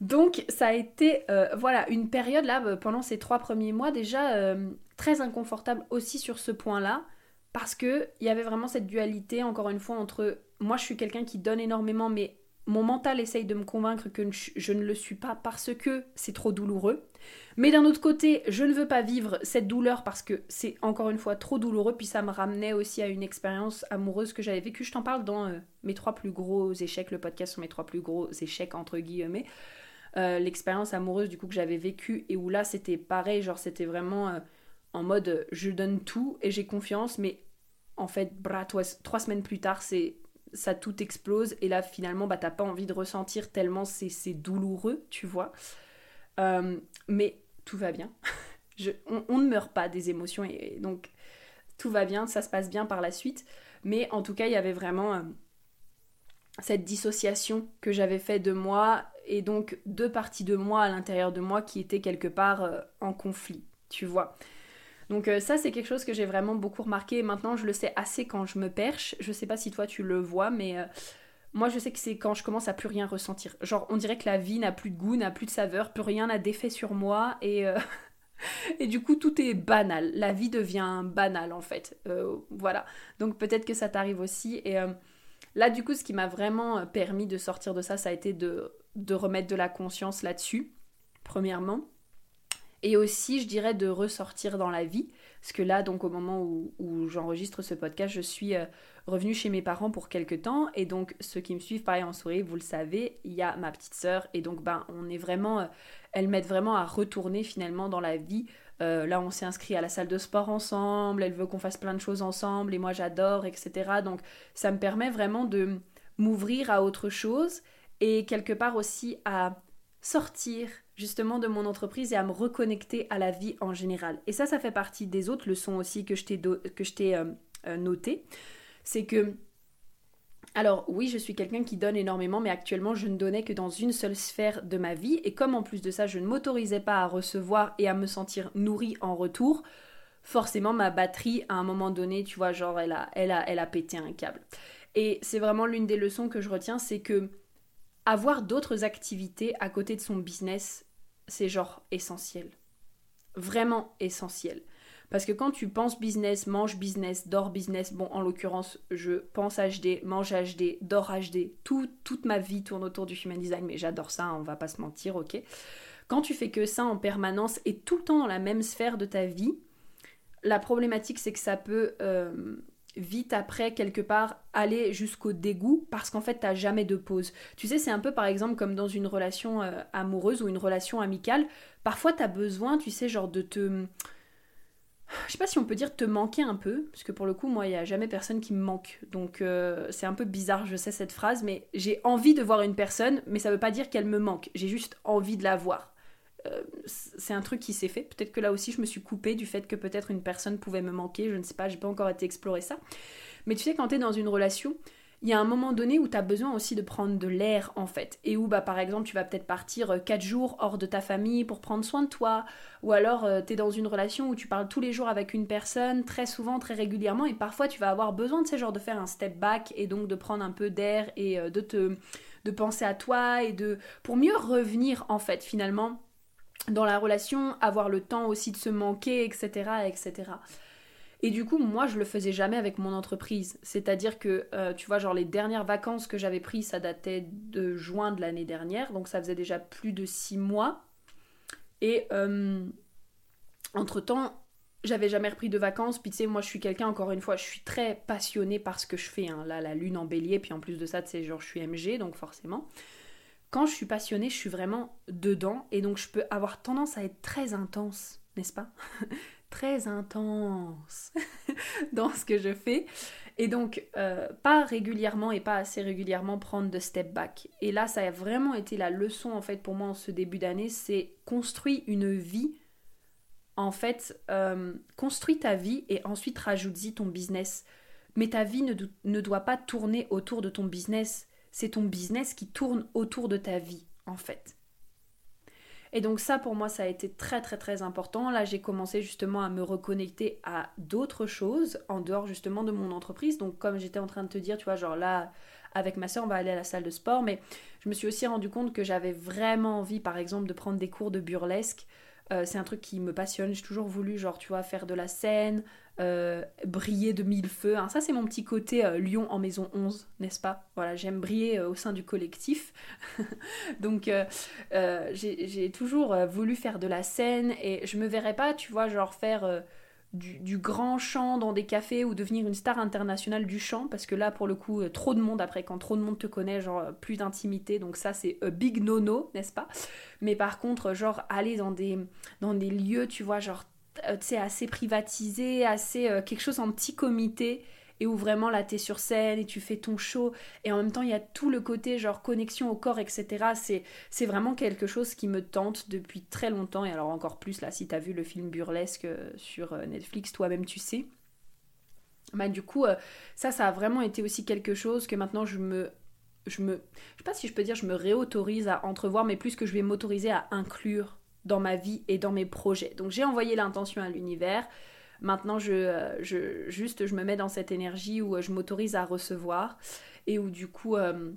Donc ça a été euh, voilà une période là euh, pendant ces trois premiers mois déjà euh, très inconfortable aussi sur ce point-là parce que il y avait vraiment cette dualité encore une fois entre moi je suis quelqu'un qui donne énormément mais mon mental essaye de me convaincre que je ne le suis pas parce que c'est trop douloureux. Mais d'un autre côté, je ne veux pas vivre cette douleur parce que c'est encore une fois trop douloureux. Puis ça me ramenait aussi à une expérience amoureuse que j'avais vécue. Je t'en parle dans mes trois plus gros échecs, le podcast sur mes trois plus gros échecs entre guillemets. Euh, l'expérience amoureuse du coup que j'avais vécue et où là c'était pareil, genre c'était vraiment euh, en mode euh, je donne tout et j'ai confiance, mais en fait, bras, trois, semaines plus tard, c'est ça tout explose et là finalement bah t'as pas envie de ressentir tellement c'est douloureux, tu vois. mais tout va bien. on, ne meurt pas des émotions et, donc tout va bien, ça se passe bien par la suite. Mais en tout cas, il y avait vraiment cette dissociation que j'avais fait de moi et donc deux parties de moi à l'intérieur de moi qui étaient quelque part euh, en conflit, tu vois. Donc euh, ça c'est quelque chose que j'ai vraiment beaucoup remarqué. Maintenant je le sais assez quand je me perche. Je sais pas si toi tu le vois, mais euh, moi je sais que c'est quand je commence à plus rien ressentir. Genre on dirait que la vie n'a plus de goût, n'a plus de saveur, plus rien n'a d'effet sur moi et et du coup tout est banal. La vie devient banale en fait. voilà. Donc peut-être que ça t'arrive aussi et Là, du coup, ce qui m'a vraiment permis de sortir de ça, ça a été de de remettre de la conscience là-dessus, premièrement. Et aussi, je dirais, de ressortir dans la vie. Parce que là, donc, au moment où, j'enregistre ce podcast, je suis euh, revenue chez mes parents pour quelques temps. Et donc, ceux qui me suivent, pareil en souris, vous le savez, il y a ma petite sœur. Et donc, ben, on est vraiment. Euh, elle m'aide vraiment à retourner finalement dans la vie. Euh, là, on s'est inscrit à la salle de sport ensemble. Elle veut qu'on fasse plein de choses ensemble. Et moi, j'adore, etc. Donc, ça me permet vraiment de m'ouvrir à autre chose et quelque part aussi à sortir justement de mon entreprise et à me reconnecter à la vie en général. Et ça, ça fait partie des autres leçons aussi que je t'ai, euh, euh, noté. C'est que Alors oui, je suis quelqu'un qui donne énormément, mais actuellement je ne donnais que dans une seule sphère de ma vie. Et comme en plus de ça, je ne m'autorisais pas à recevoir et à me sentir nourrie en retour, forcément ma batterie, à un moment donné, tu vois, genre, elle elle a, elle a pété un câble. Et c'est vraiment l'une des leçons que je retiens, c'est que avoir d'autres activités à côté de son business, c'est genre essentiel. Vraiment essentiel. Parce que quand tu penses business, mange business, dors business, bon en l'occurrence je pense HD, mange HD, dors HD, toute ma vie tourne autour du human design, mais j'adore ça, on va pas se mentir, ok. Quand tu fais que ça en permanence et tout le temps dans la même sphère de ta vie, la problématique c'est que ça peut euh, vite après quelque part aller jusqu'au dégoût parce qu'en fait t'as jamais de pause. Tu sais c'est un peu par exemple comme dans une relation euh, amoureuse ou une relation amicale, parfois t'as besoin tu sais genre de te je sais pas si on peut dire te manquer un peu, parce que pour le coup, moi, il n'y a jamais personne qui me manque. Donc euh, c'est un peu bizarre, je sais cette phrase, mais j'ai envie de voir une personne, mais ça veut pas dire qu'elle me manque. J'ai juste envie de la voir. Euh, c'est un truc qui s'est fait. Peut-être que là aussi, je me suis coupée du fait que peut-être une personne pouvait me manquer. Je ne sais pas, j'ai pas encore été explorer ça. Mais tu sais, quand tu es dans une relation, il y a un moment donné où tu as besoin aussi de prendre de l'air en fait. Et où bah par exemple tu vas peut-être partir 4 euh, jours hors de ta famille pour prendre soin de toi. Ou alors euh, tu es dans une relation où tu parles tous les jours avec une personne, très souvent, très régulièrement. Et parfois tu vas avoir besoin de ces genres de faire un step back et donc de prendre un peu d'air et euh, de te de penser à toi et de pour mieux revenir en fait finalement dans la relation, avoir le temps aussi de se manquer, etc. etc. Et du coup, moi, je le faisais jamais avec mon entreprise. C'est-à-dire que, euh, tu vois, genre les dernières vacances que j'avais prises, ça datait de juin de l'année dernière, donc ça faisait déjà plus de six mois. Et euh, entre-temps, j'avais jamais repris de vacances. Puis tu sais, moi, je suis quelqu'un, encore une fois, je suis très passionnée par ce que je fais. Hein. Là, la lune en bélier, puis en plus de ça, tu sais, genre, je suis MG, donc forcément. Quand je suis passionnée, je suis vraiment dedans. Et donc, je peux avoir tendance à être très intense, n'est-ce pas? Très intense dans ce que je fais. Et donc, euh, pas régulièrement et pas assez régulièrement prendre de step back. Et là, ça a vraiment été la leçon, en fait, pour moi en ce début d'année, c'est construire une vie. En fait, euh, construis ta vie et ensuite rajoute-y ton business. Mais ta vie ne doit pas tourner autour de ton business. C'est ton business qui tourne autour de ta vie, en fait. Et donc ça pour moi ça a été très très très important. Là j'ai commencé justement à me reconnecter à d'autres choses en dehors justement de mon entreprise. Donc comme j'étais en train de te dire, tu vois, genre là avec ma soeur on va aller à la salle de sport, mais je me suis aussi rendu compte que j'avais vraiment envie par exemple de prendre des cours de burlesque. Euh, c'est un truc qui me passionne. J'ai toujours voulu, genre, tu vois, faire de la scène, euh, briller de mille feux. Hein, ça, c'est mon petit côté euh, lion en maison 11, n'est-ce pas? Voilà, j'aime briller au sein du collectif. Donc, j'ai toujours voulu faire de la scène et je me verrais pas, tu vois, genre faire du, grand chant dans des cafés ou devenir une star internationale du chant parce que là pour le coup euh, trop de monde après quand trop de monde te connaît genre euh, plus d'intimité donc ça c'est big no n'est-ce pas? Mais par contre genre aller dans des dans des lieux tu vois genre euh, tu sais assez privatisé assez quelque chose en petit comité et où vraiment là t'es sur scène et tu fais ton show. Et en même temps il y a tout le côté genre connexion au corps etc c'est vraiment quelque chose qui me tente depuis très longtemps. Et alors encore plus là si t'as vu le film burlesque euh, sur euh, Netflix toi-même tu sais. Bah du coup euh, ça ça a vraiment été aussi quelque chose que maintenant je me je me je sais pas si je peux dire je me réautorise à entrevoir mais plus que je vais m'autoriser à inclure dans ma vie et dans mes projets. Donc j'ai envoyé l'intention à l'univers Maintenant, je, je, juste, je me mets dans cette énergie où euh, je m'autorise à recevoir et où du coup... Euh,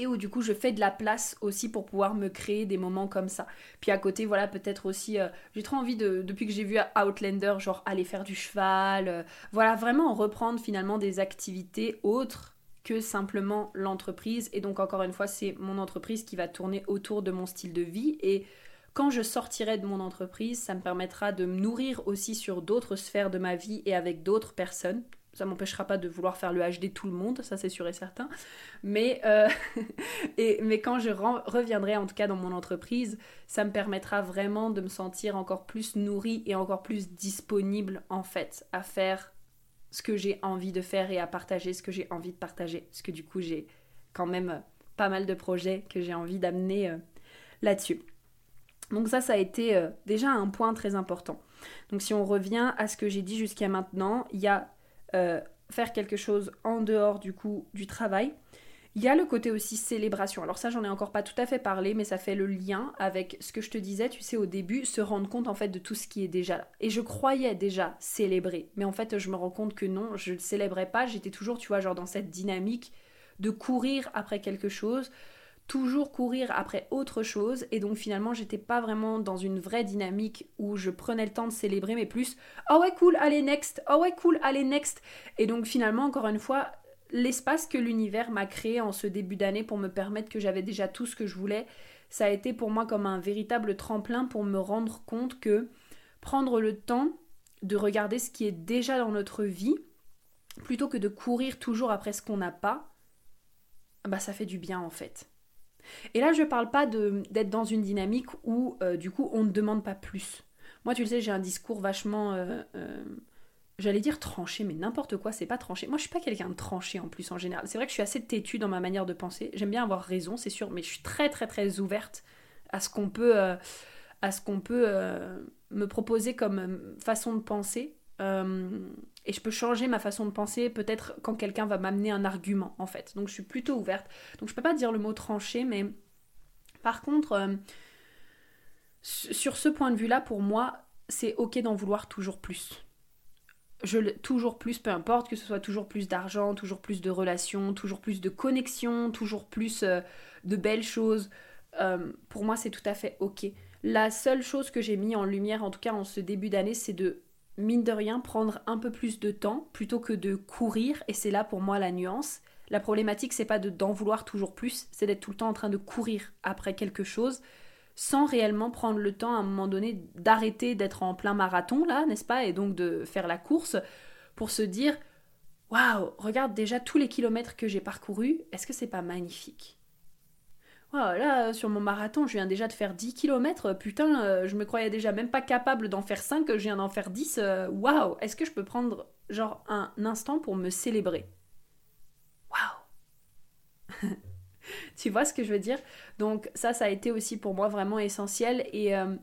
et où du coup je fais de la place aussi pour pouvoir me créer des moments comme ça. Puis à côté, voilà, peut-être aussi, euh, j'ai trop envie de, depuis que j'ai vu Outlander, genre aller faire du cheval, voilà, vraiment reprendre finalement des activités autres que simplement l'entreprise. Et donc encore une fois, c'est mon entreprise qui va tourner autour de mon style de vie et quand je sortirai de mon entreprise, ça me permettra de me nourrir aussi sur d'autres sphères de ma vie et avec d'autres personnes. Ça m'empêchera pas de vouloir faire le HD tout le monde, ça c'est sûr et certain. Mais, euh, mais quand je reviendrai en tout cas dans mon entreprise, ça me permettra vraiment de me sentir encore plus nourrie et encore plus disponible en fait à faire ce que j'ai envie de faire et à partager ce que j'ai envie de partager. Parce que du coup j'ai quand même pas mal de projets que j'ai envie d'amener euh, là-dessus. Donc ça, ça a été euh, déjà un point très important. Donc si on revient à ce que j'ai dit jusqu'à maintenant, il y a euh, faire quelque chose en dehors du coup du travail. Il y a le côté aussi célébration. Alors ça, j'en ai encore pas tout à fait parlé, mais ça fait le lien avec ce que je te disais, tu sais, au début, se rendre compte en fait de tout ce qui est déjà là. Et je croyais déjà célébrer, mais en fait, je me rends compte que non, je ne célébrais pas. J'étais toujours, tu vois, genre dans cette dynamique de courir après quelque chose, toujours courir après autre chose. Et donc finalement j'étais pas vraiment dans une vraie dynamique où je prenais le temps de célébrer mais plus oh ouais cool allez next. Oh ouais cool allez next et donc finalement encore une fois l'espace que l'univers m'a créé en ce début d'année pour me permettre que j'avais déjà tout ce que je voulais, ça a été pour moi comme un véritable tremplin pour me rendre compte que prendre le temps de regarder ce qui est déjà dans notre vie, plutôt que de courir toujours après ce qu'on n'a pas, bah ça fait du bien en fait. Et là, je ne parle pas d'être dans une dynamique où, euh, du coup, on ne demande pas plus. Moi, tu le sais, j'ai un discours vachement euh, euh, j'allais dire tranché, mais n'importe quoi, c'est pas tranché. Moi, je suis pas quelqu'un de tranché en plus en général. C'est vrai que je suis assez têtue dans ma manière de penser. J'aime bien avoir raison, c'est sûr, mais je suis très très très ouverte à ce qu'on peut, à ce qu'on peut me proposer comme façon de penser. Et je peux changer ma façon de penser peut-être quand quelqu'un va m'amener un argument en fait. Donc je suis plutôt ouverte. Donc je peux pas dire le mot tranché, mais par contre, sur ce point de vue-là, pour moi, c'est ok d'en vouloir toujours plus toujours plus, peu importe, que ce soit toujours plus d'argent, toujours plus de relations, toujours plus de connexions, toujours plus euh, de belles choses. Euh, pour moi, c'est tout à fait ok. La seule chose que j'ai mis en lumière, en tout cas en ce début d'année, c'est de, mine de rien, prendre un peu plus de temps plutôt que de courir. Et c'est là pour moi la nuance. La problématique, c'est pas de d'en vouloir toujours plus, c'est d'être tout le temps en train de courir après quelque chose sans réellement prendre le temps à un moment donné d'arrêter d'être en plein marathon là, n'est-ce pas, et donc de faire la course pour se dire waouh, regarde déjà tous les kilomètres que j'ai parcourus, est-ce que c'est pas magnifique? Waouh, là, sur mon marathon, je viens déjà de faire 10 km. Putain, euh, je me croyais déjà même pas capable d'en faire 5, je viens d'en faire 10. Euh, waouh, est-ce que je peux prendre genre un instant pour me célébrer? Waouh tu vois ce que je veux dire? Donc ça, ça a été aussi pour moi vraiment essentiel et euh,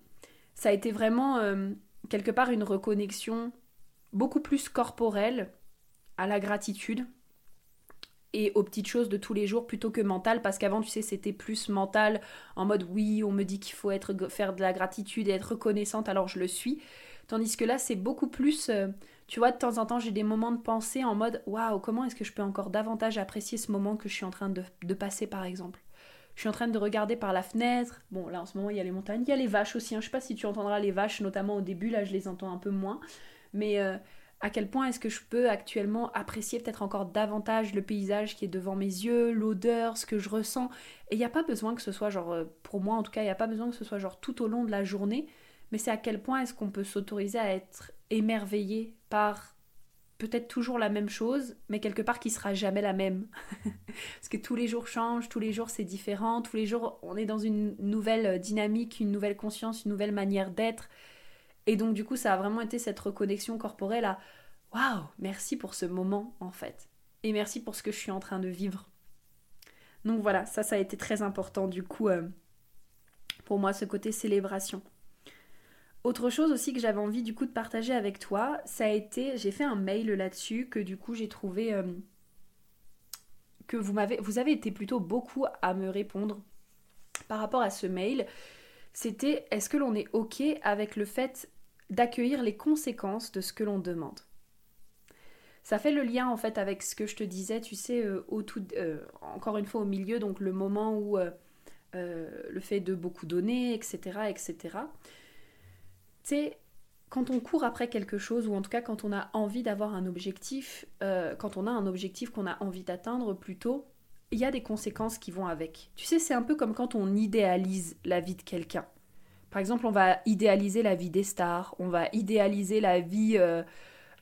ça a été vraiment quelque part une reconnexion beaucoup plus corporelle à la gratitude et aux petites choses de tous les jours plutôt que mentale parce qu'avant tu sais c'était plus mental en mode oui on me dit qu'il faut être faire de la gratitude et être reconnaissante alors je le suis tandis que là c'est beaucoup plus euh, tu vois, de temps en temps, j'ai des moments de pensée en mode waouh, comment est-ce que je peux encore davantage apprécier ce moment que je suis en train de, passer, par exemple? Je suis en train de regarder par la fenêtre. Bon, là en ce moment, il y a les montagnes, il y a les vaches aussi. Hein. Je sais pas si tu entendras les vaches, notamment au début, là je les entends un peu moins. Mais euh, à quel point est-ce que je peux actuellement apprécier peut-être encore davantage le paysage qui est devant mes yeux, l'odeur, ce que je ressens. Et il n'y a pas besoin que ce soit genre, euh, pour moi en tout cas, il n'y a pas besoin que ce soit genre tout au long de la journée. Mais c'est à quel point est-ce qu'on peut s'autoriser à être émerveillé par peut-être toujours la même chose, mais quelque part qui sera jamais la même. Parce que tous les jours changent, tous les jours c'est différent, tous les jours on est dans une nouvelle dynamique, une nouvelle conscience, une nouvelle manière d'être. Et donc du coup ça a vraiment été cette reconnexion corporelle à waouh, merci pour ce moment en fait. Et merci pour ce que je suis en train de vivre. Donc voilà, ça ça a été très important du coup euh, pour moi ce côté célébration. Autre chose aussi que j'avais envie du coup de partager avec toi, ça a été, j'ai fait un mail là-dessus que du coup j'ai trouvé euh, que vous m'avez, vous avez été plutôt beaucoup à me répondre par rapport à ce mail. C'était est-ce que l'on est ok avec le fait d'accueillir les conséquences de ce que l'on demande. Ça fait le lien en fait avec ce que je te disais, tu sais, euh, euh, encore une fois au milieu, donc le moment où le fait de beaucoup donner, etc., etc sais, quand on court après quelque chose, ou en tout cas quand on a envie d'avoir un objectif, euh, quand on a un objectif qu'on a envie d'atteindre plutôt, il y a des conséquences qui vont avec. Tu sais, c'est un peu comme quand on idéalise la vie de quelqu'un. Par exemple, on va idéaliser la vie des stars, on va idéaliser la vie euh,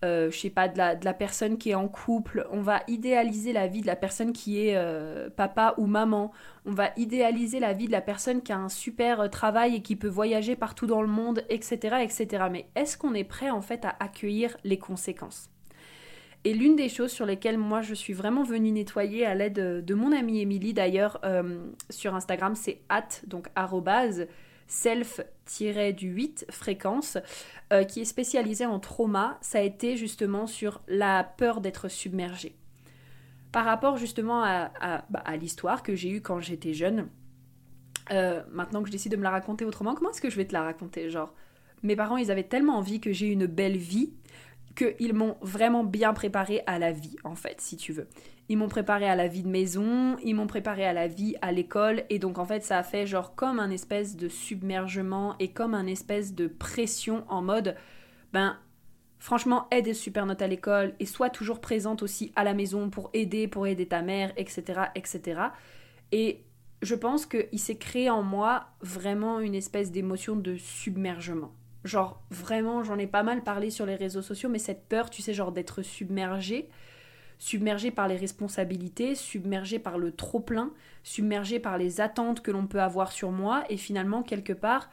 euh, je sais pas, de la, personne qui est en couple, on va idéaliser la vie de la personne qui est euh, papa ou maman, on va idéaliser la vie de la personne qui a un super travail et qui peut voyager partout dans le monde, etc. etc. Mais est-ce qu'on est prêt en fait à accueillir les conséquences? Et l'une des choses sur lesquelles moi je suis vraiment venue nettoyer à l'aide de mon amie Émilie d'ailleurs sur Instagram, c'est at, donc arrobase, self-8 fréquence, euh, qui est spécialisée en trauma. Ça a été justement sur la peur d'être submergée. Par rapport justement à, bah, l'histoire que j'ai eue quand j'étais jeune, euh, maintenant que je décide de me la raconter autrement, comment est-ce que je vais te la raconter Genre, mes parents, ils avaient tellement envie que j'ai une belle vie qu'ils m'ont vraiment bien préparé à la vie, en fait, si tu veux. Ils m'ont préparé à la vie de maison, ils m'ont préparé à la vie à l'école, et donc en fait ça a fait genre comme un espèce de submergement et comme un espèce de pression en mode, ben franchement aide des super notes à l'école et sois toujours présente aussi à la maison pour aider, pour aider ta mère, etc. etc. Et je pense qu'il s'est créé en moi vraiment une espèce d'émotion de submergement. Genre vraiment, j'en ai pas mal parlé sur les réseaux sociaux, mais cette peur, tu sais, genre d'être submergée, submergée par les responsabilités, submergée par le trop-plein, submergée par les attentes que l'on peut avoir sur moi, et finalement, quelque part,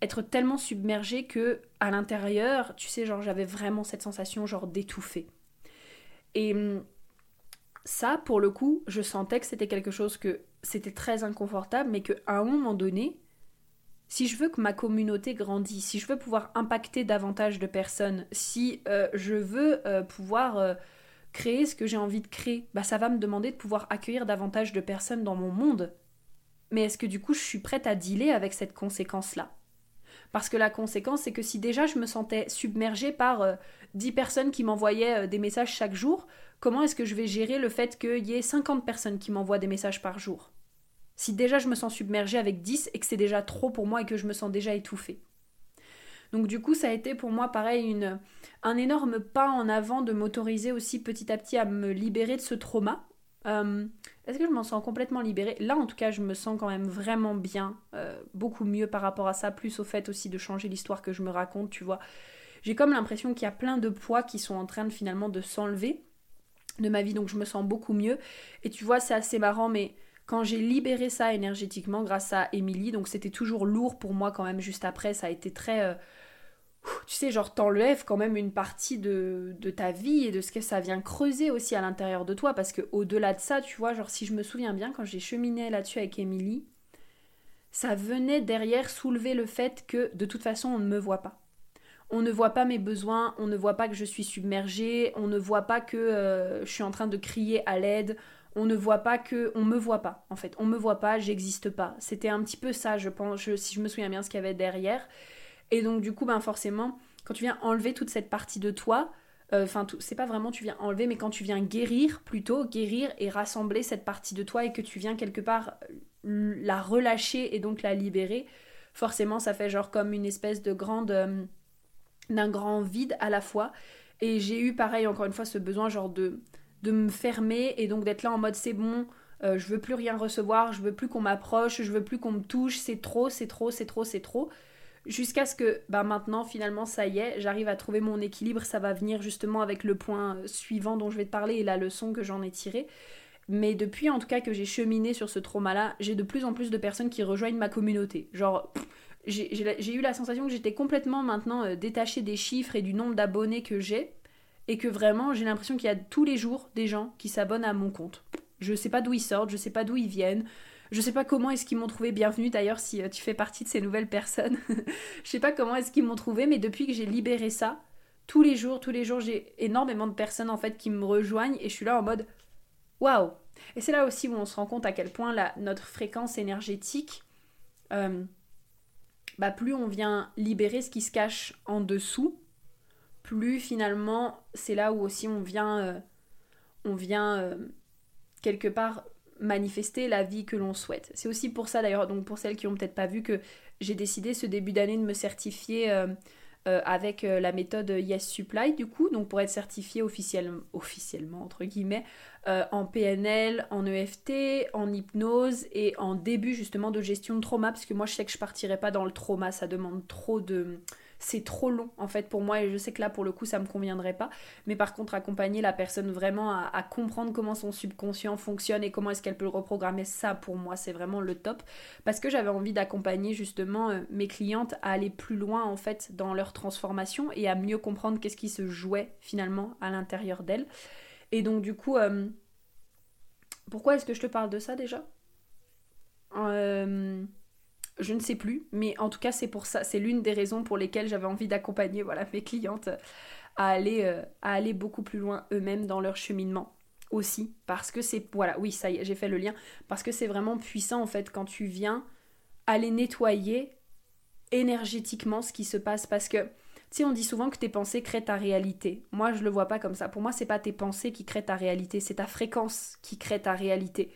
être tellement submergée que à l'intérieur, tu sais, genre j'avais vraiment cette sensation genre d'étouffer. Et hum, ça, pour le coup, je sentais que c'était quelque chose que c'était très inconfortable, mais qu'à un moment donné, si je veux que ma communauté grandisse, si je veux pouvoir impacter davantage de personnes, si euh, je veux euh, pouvoir euh, créer ce que j'ai envie de créer, bah ça va me demander de pouvoir accueillir davantage de personnes dans mon monde. Mais est-ce que du coup je suis prête à dealer avec cette conséquence-là? Parce que la conséquence, c'est que si déjà je me sentais submergée par 10 personnes qui m'envoyaient des messages chaque jour, comment est-ce que je vais gérer le fait qu'il y ait 50 personnes qui m'envoient des messages par jour? Si déjà je me sens submergée avec 10 et que c'est déjà trop pour moi et que je me sens déjà étouffée. Donc du coup, ça a été pour moi pareil une, un énorme pas en avant de m'autoriser aussi petit à petit à me libérer de ce trauma. Euh, est-ce que je m'en sens complètement libérée? Là, en tout cas, je me sens quand même vraiment bien, euh, beaucoup mieux par rapport à ça, plus au fait aussi de changer l'histoire que je me raconte, tu vois. J'ai comme l'impression qu'il y a plein de poids qui sont en train de finalement de s'enlever de ma vie, donc je me sens beaucoup mieux. Et tu vois, c'est assez marrant, mais quand j'ai libéré ça énergétiquement grâce à Émilie, donc c'était toujours lourd pour moi quand même juste après, ça a été très... Euh, tu sais, genre t'enlèves quand même une partie de, de, ta vie et de ce que ça vient creuser aussi à l'intérieur de toi, parce que au-delà de ça, tu vois, genre si je me souviens bien, quand j'ai cheminé là-dessus avec Émilie, ça venait derrière soulever le fait que de toute façon on ne me voit pas. On ne voit pas mes besoins, on ne voit pas que je suis submergée, on ne voit pas que euh, je suis en train de crier à l'aide, on ne voit pas que on me voit pas en fait. On me voit pas j'existe pas. C'était un petit peu ça je pense si je me souviens bien ce qu'il y avait derrière. Et donc du coup ben forcément quand tu viens enlever toute cette partie de toi euh, enfin c'est pas vraiment tu viens enlever mais quand tu viens guérir plutôt guérir et rassembler cette partie de toi et que tu viens quelque part euh, la relâcher et donc la libérer forcément ça fait genre comme une espèce de grande euh, d'un grand vide à la fois. Et j'ai eu pareil encore une fois ce besoin genre de de me fermer et donc d'être là en mode c'est bon, euh, je veux plus rien recevoir, je veux plus qu'on m'approche, je veux plus qu'on me touche, c'est trop, c'est trop, c'est trop, c'est trop. Jusqu'à ce que bah maintenant finalement ça y est, j'arrive à trouver mon équilibre, ça va venir justement avec le point suivant dont je vais te parler et la leçon que j'en ai tirée. Mais depuis en tout cas que j'ai cheminé sur ce trauma-là, j'ai de plus en plus de personnes qui rejoignent ma communauté. Genre, j'ai eu la sensation que j'étais complètement maintenant euh, détachée des chiffres et du nombre d'abonnés que j'ai et que vraiment j'ai l'impression qu'il y a tous les jours des gens qui s'abonnent à mon compte. Je sais pas d'où ils sortent, je sais pas d'où ils viennent, je sais pas comment est-ce qu'ils m'ont trouvé. Bienvenue d'ailleurs si euh, tu fais partie de ces nouvelles personnes. je sais pas comment est-ce qu'ils m'ont trouvé, mais depuis que j'ai libéré ça, tous les jours, tous les jours, j'ai énormément de personnes en fait qui me rejoignent et je suis là en mode waouh. Et c'est là aussi où on se rend compte à quel point notre fréquence énergétique, euh, bah plus on vient libérer ce qui se cache en dessous, plus finalement c'est là où aussi on vient, euh, on vient euh, quelque part manifester la vie que l'on souhaite. C'est aussi pour ça d'ailleurs, donc pour celles qui ont peut-être pas vu que j'ai décidé ce début d'année de me certifier euh, avec la méthode Yes Supply du coup, donc pour être certifiée officiellement, officiellement entre guillemets en PNL, en EFT, en hypnose et en début justement de gestion de trauma parce que moi je sais que je partirai pas dans le trauma, ça demande trop de c'est trop long en fait pour moi et je sais que là pour le coup ça me conviendrait pas. Mais par contre accompagner la personne vraiment à, comprendre comment son subconscient fonctionne et comment est-ce qu'elle peut le reprogrammer ça pour moi c'est vraiment le top. Parce que j'avais envie d'accompagner justement euh, mes clientes à aller plus loin en fait dans leur transformation et à mieux comprendre qu'est-ce qui se jouait finalement à l'intérieur d'elles. Et donc du coup euh, pourquoi est-ce que je te parle de ça déjà? Euh, je ne sais plus, mais en tout cas c'est pour ça, c'est l'une des raisons pour lesquelles j'avais envie d'accompagner voilà mes clientes à aller euh, à aller beaucoup plus loin eux-mêmes dans leur cheminement aussi. Parce que c'est voilà oui ça j'ai fait le lien. Parce que c'est vraiment puissant en fait quand tu viens aller nettoyer énergétiquement ce qui se passe. Parce que tu sais on dit souvent que tes pensées créent ta réalité. Moi je le vois pas comme ça. Pour moi c'est pas tes pensées qui créent ta réalité c'est ta fréquence qui crée ta réalité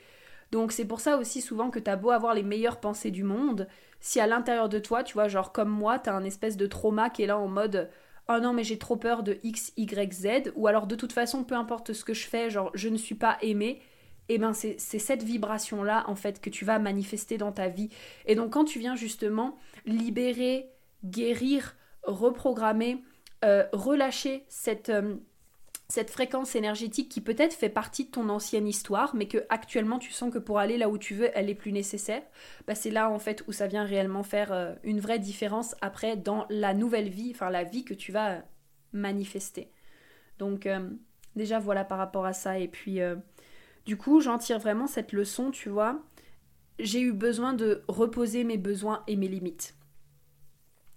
donc c'est pour ça aussi souvent que t'as beau avoir les meilleures pensées du monde si à l'intérieur de toi tu vois genre comme moi t'as un espèce de trauma qui est là en mode oh non mais j'ai trop peur de X, Y, Z, ou alors de toute façon, peu importe ce que je fais, genre je ne suis pas aimée, et eh ben c'est cette vibration-là en fait que tu vas manifester dans ta vie. Et donc quand tu viens justement libérer, guérir, reprogrammer, euh, relâcher cette... Euh, cette fréquence énergétique qui peut-être fait partie de ton ancienne histoire, mais que actuellement tu sens que pour aller là où tu veux, elle est plus nécessaire, bah c'est là en fait où ça vient réellement faire euh, une vraie différence après dans la nouvelle vie, enfin la vie que tu vas manifester. Donc euh, déjà voilà par rapport à ça, et puis euh, du coup j'en tire vraiment cette leçon, tu vois, j'ai eu besoin de reposer mes besoins et mes limites.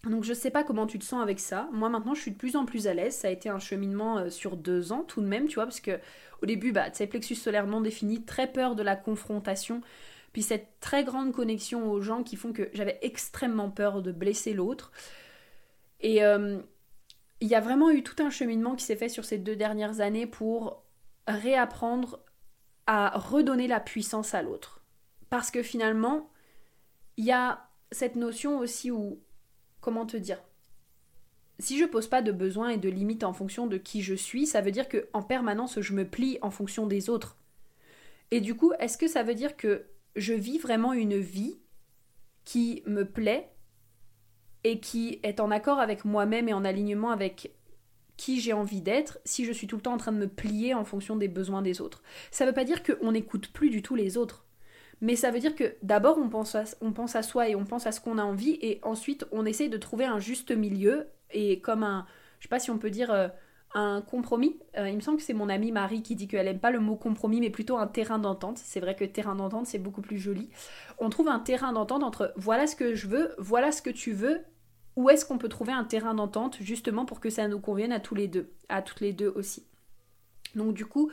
Donc je sais pas comment tu te sens avec ça. Moi maintenant je suis de plus en plus à l'aise. Ça a été un cheminement euh, sur deux ans tout de même, tu vois, parce que au début, bah, tu plexus solaire non défini, très peur de la confrontation, puis cette très grande connexion aux gens qui font que j'avais extrêmement peur de blesser l'autre. Et euh, il y a vraiment eu tout un cheminement qui s'est fait sur ces deux dernières années pour réapprendre à redonner la puissance à l'autre. Parce que finalement, il y a cette notion aussi où comment te dire si je pose pas de besoins et de limites en fonction de qui je suis, ça veut dire que en permanence je me plie en fonction des autres. Et du coup, est-ce que ça veut dire que je vis vraiment une vie qui me plaît et qui est en accord avec moi-même et en alignement avec qui j'ai envie d'être si je suis tout le temps en train de me plier en fonction des besoins des autres? Ça veut pas dire qu'on n'écoute plus du tout les autres. Mais ça veut dire que d'abord on pense, à, soi et on pense à ce qu'on a envie et ensuite on essaye de trouver un juste milieu et comme un, je sais pas si on peut dire euh, un compromis. Euh, il me semble que c'est mon amie Marie qui dit qu'elle aime pas le mot compromis mais plutôt un terrain d'entente. C'est vrai que terrain d'entente c'est beaucoup plus joli. On trouve un terrain d'entente entre voilà ce que je veux, voilà ce que tu veux. Où est-ce qu'on peut trouver un terrain d'entente justement pour que ça nous convienne à tous les deux, à toutes les deux aussi. Donc du coup,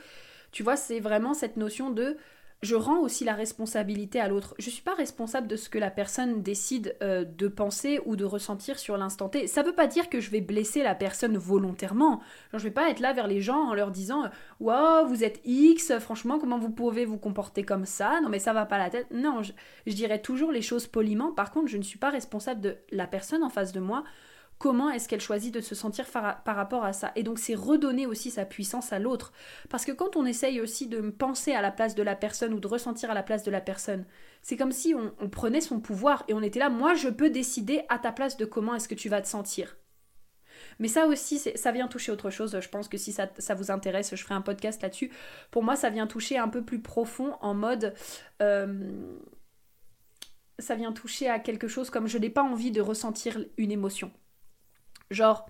tu vois, c'est vraiment cette notion de je rends aussi la responsabilité à l'autre. Je ne suis pas responsable de ce que la personne décide euh, de penser ou de ressentir sur l'instant T. Ça ne veut pas dire que je vais blesser la personne volontairement. Genre, je vais pas être là vers les gens en leur disant Waouh, vous êtes X, franchement, comment vous pouvez vous comporter comme ça? Non, mais ça va pas la tête. Non, je, je dirais toujours les choses poliment. Par contre, je ne suis pas responsable de la personne en face de moi comment est-ce qu'elle choisit de se sentir par, rapport à ça. Et donc c'est redonner aussi sa puissance à l'autre. Parce que quand on essaye aussi de penser à la place de la personne ou de ressentir à la place de la personne, c'est comme si on, prenait son pouvoir et on était là, moi je peux décider à ta place de comment est-ce que tu vas te sentir. Mais ça aussi, ça vient toucher autre chose. Je pense que si ça, vous intéresse, je ferai un podcast là-dessus. Pour moi, ça vient toucher un peu plus profond en mode... Euh, ça vient toucher à quelque chose comme je n'ai pas envie de ressentir une émotion. Genre,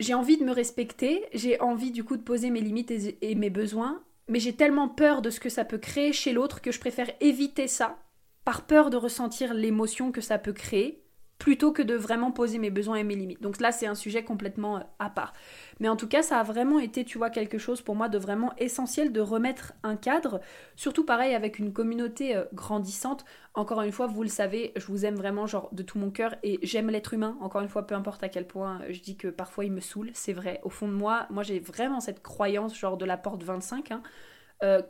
j'ai envie de me respecter, j'ai envie du coup de poser mes limites et, mes besoins, mais j'ai tellement peur de ce que ça peut créer chez l'autre que je préfère éviter ça, par peur de ressentir l'émotion que ça peut créer, plutôt que de vraiment poser mes besoins et mes limites. Donc là, c'est un sujet complètement euh, à part. Mais en tout cas, ça a vraiment été, tu vois, quelque chose pour moi de vraiment essentiel de remettre un cadre, surtout pareil avec une communauté euh, grandissante. Encore une fois, vous le savez, je vous aime vraiment genre de tout mon cœur et j'aime l'être humain. Encore une fois, peu importe à quel point euh, je dis que parfois il me saoule, c'est vrai. Au fond de moi, moi j'ai vraiment cette croyance genre de la porte 25, hein,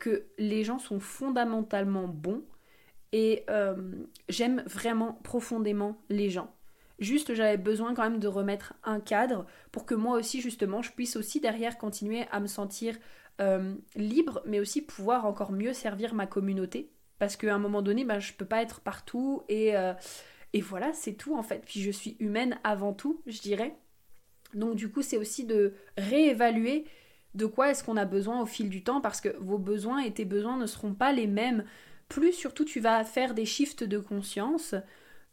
que les gens sont fondamentalement bons et euh, j'aime vraiment profondément les gens. Juste, j'avais besoin quand même de remettre un cadre pour que moi aussi, justement, je puisse aussi derrière continuer à me sentir euh, libre, mais aussi pouvoir encore mieux servir ma communauté. Parce qu'à un moment donné, bah, je peux pas être partout et, euh, et voilà, c'est tout en fait. Puis je suis humaine avant tout, je dirais. Donc du coup, c'est aussi de réévaluer de quoi est-ce qu'on a besoin au fil du temps parce que vos besoins et tes besoins ne seront pas les mêmes plus surtout tu vas faire des shifts de conscience,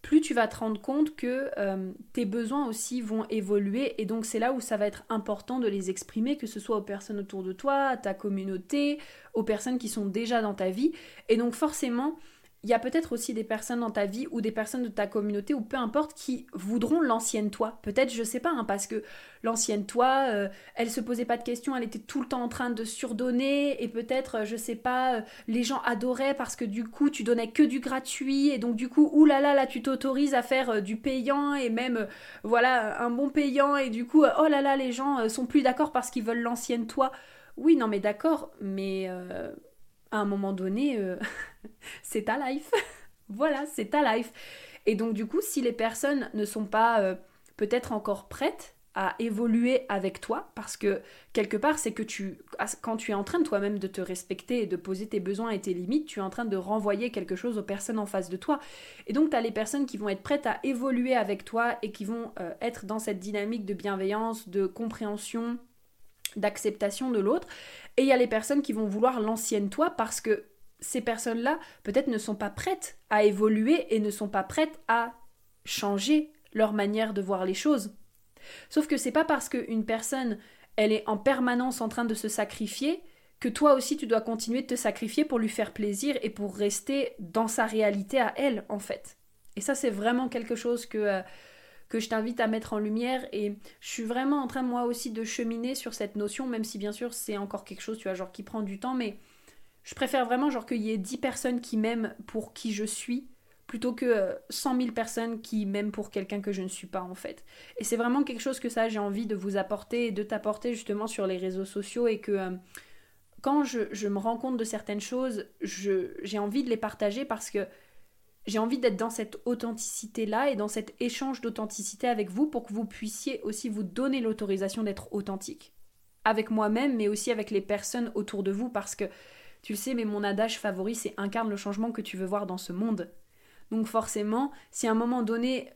plus tu vas te rendre compte que euh, tes besoins aussi vont évoluer et donc c'est là où ça va être important de les exprimer, que ce soit aux personnes autour de toi, à ta communauté, aux personnes qui sont déjà dans ta vie. Et donc forcément, il y a peut-être aussi des personnes dans ta vie ou des personnes de ta communauté ou peu importe qui voudront l'ancienne toi. Peut-être, je sais pas, hein, parce que l'ancienne toi, euh, elle se posait pas de questions, elle était tout le temps en train de surdonner et peut-être, euh, je sais pas, euh, les gens adoraient parce que du coup tu donnais que du gratuit et donc du coup, oulala, là, tu t'autorises à faire du payant et même, voilà, un bon payant et du coup, oh là là, les gens sont plus d'accord parce qu'ils veulent l'ancienne toi. Oui, non, mais d'accord, mais à un moment donné, c'est ta life. voilà, c'est ta life. Et donc du coup, si les personnes ne sont pas euh, peut-être encore prêtes à évoluer avec toi, parce que quelque part, c'est que tu, quand tu es en train toi-même de te respecter et de poser tes besoins et tes limites, tu es en train de renvoyer quelque chose aux personnes en face de toi. Et donc, tu as les personnes qui vont être prêtes à évoluer avec toi et qui vont euh, être dans cette dynamique de bienveillance, de compréhension, d'acceptation de l'autre. Et il y a les personnes qui vont vouloir l'ancienne toi parce que ces personnes-là peut-être ne sont pas prêtes à évoluer et ne sont pas prêtes à changer leur manière de voir les choses. Sauf que c'est pas parce qu'une personne elle est en permanence en train de se sacrifier que toi aussi tu dois continuer de te sacrifier pour lui faire plaisir et pour rester dans sa réalité à elle en fait. Et ça c'est vraiment quelque chose que euh, que je t'invite à mettre en lumière et je suis vraiment en train moi aussi de cheminer sur cette notion même si bien sûr c'est encore quelque chose tu vois genre qui prend du temps mais je préfère vraiment genre qu'il y ait 10 personnes qui m'aiment pour qui je suis plutôt que 100 euh, 000 personnes qui m'aiment pour quelqu'un que je ne suis pas en fait. Et c'est vraiment quelque chose que ça j'ai envie de vous apporter et de t'apporter justement sur les réseaux sociaux et que euh, quand je, je, me rends compte de certaines choses, j'ai envie de les partager parce que j'ai envie d'être dans cette authenticité-là et dans cet échange d'authenticité avec vous pour que vous puissiez aussi vous donner l'autorisation d'être authentique. Avec moi-même, mais aussi avec les personnes autour de vous, parce que tu le sais, mais mon adage favori, c'est incarne le changement que tu veux voir dans ce monde. Donc forcément, si à un moment donné,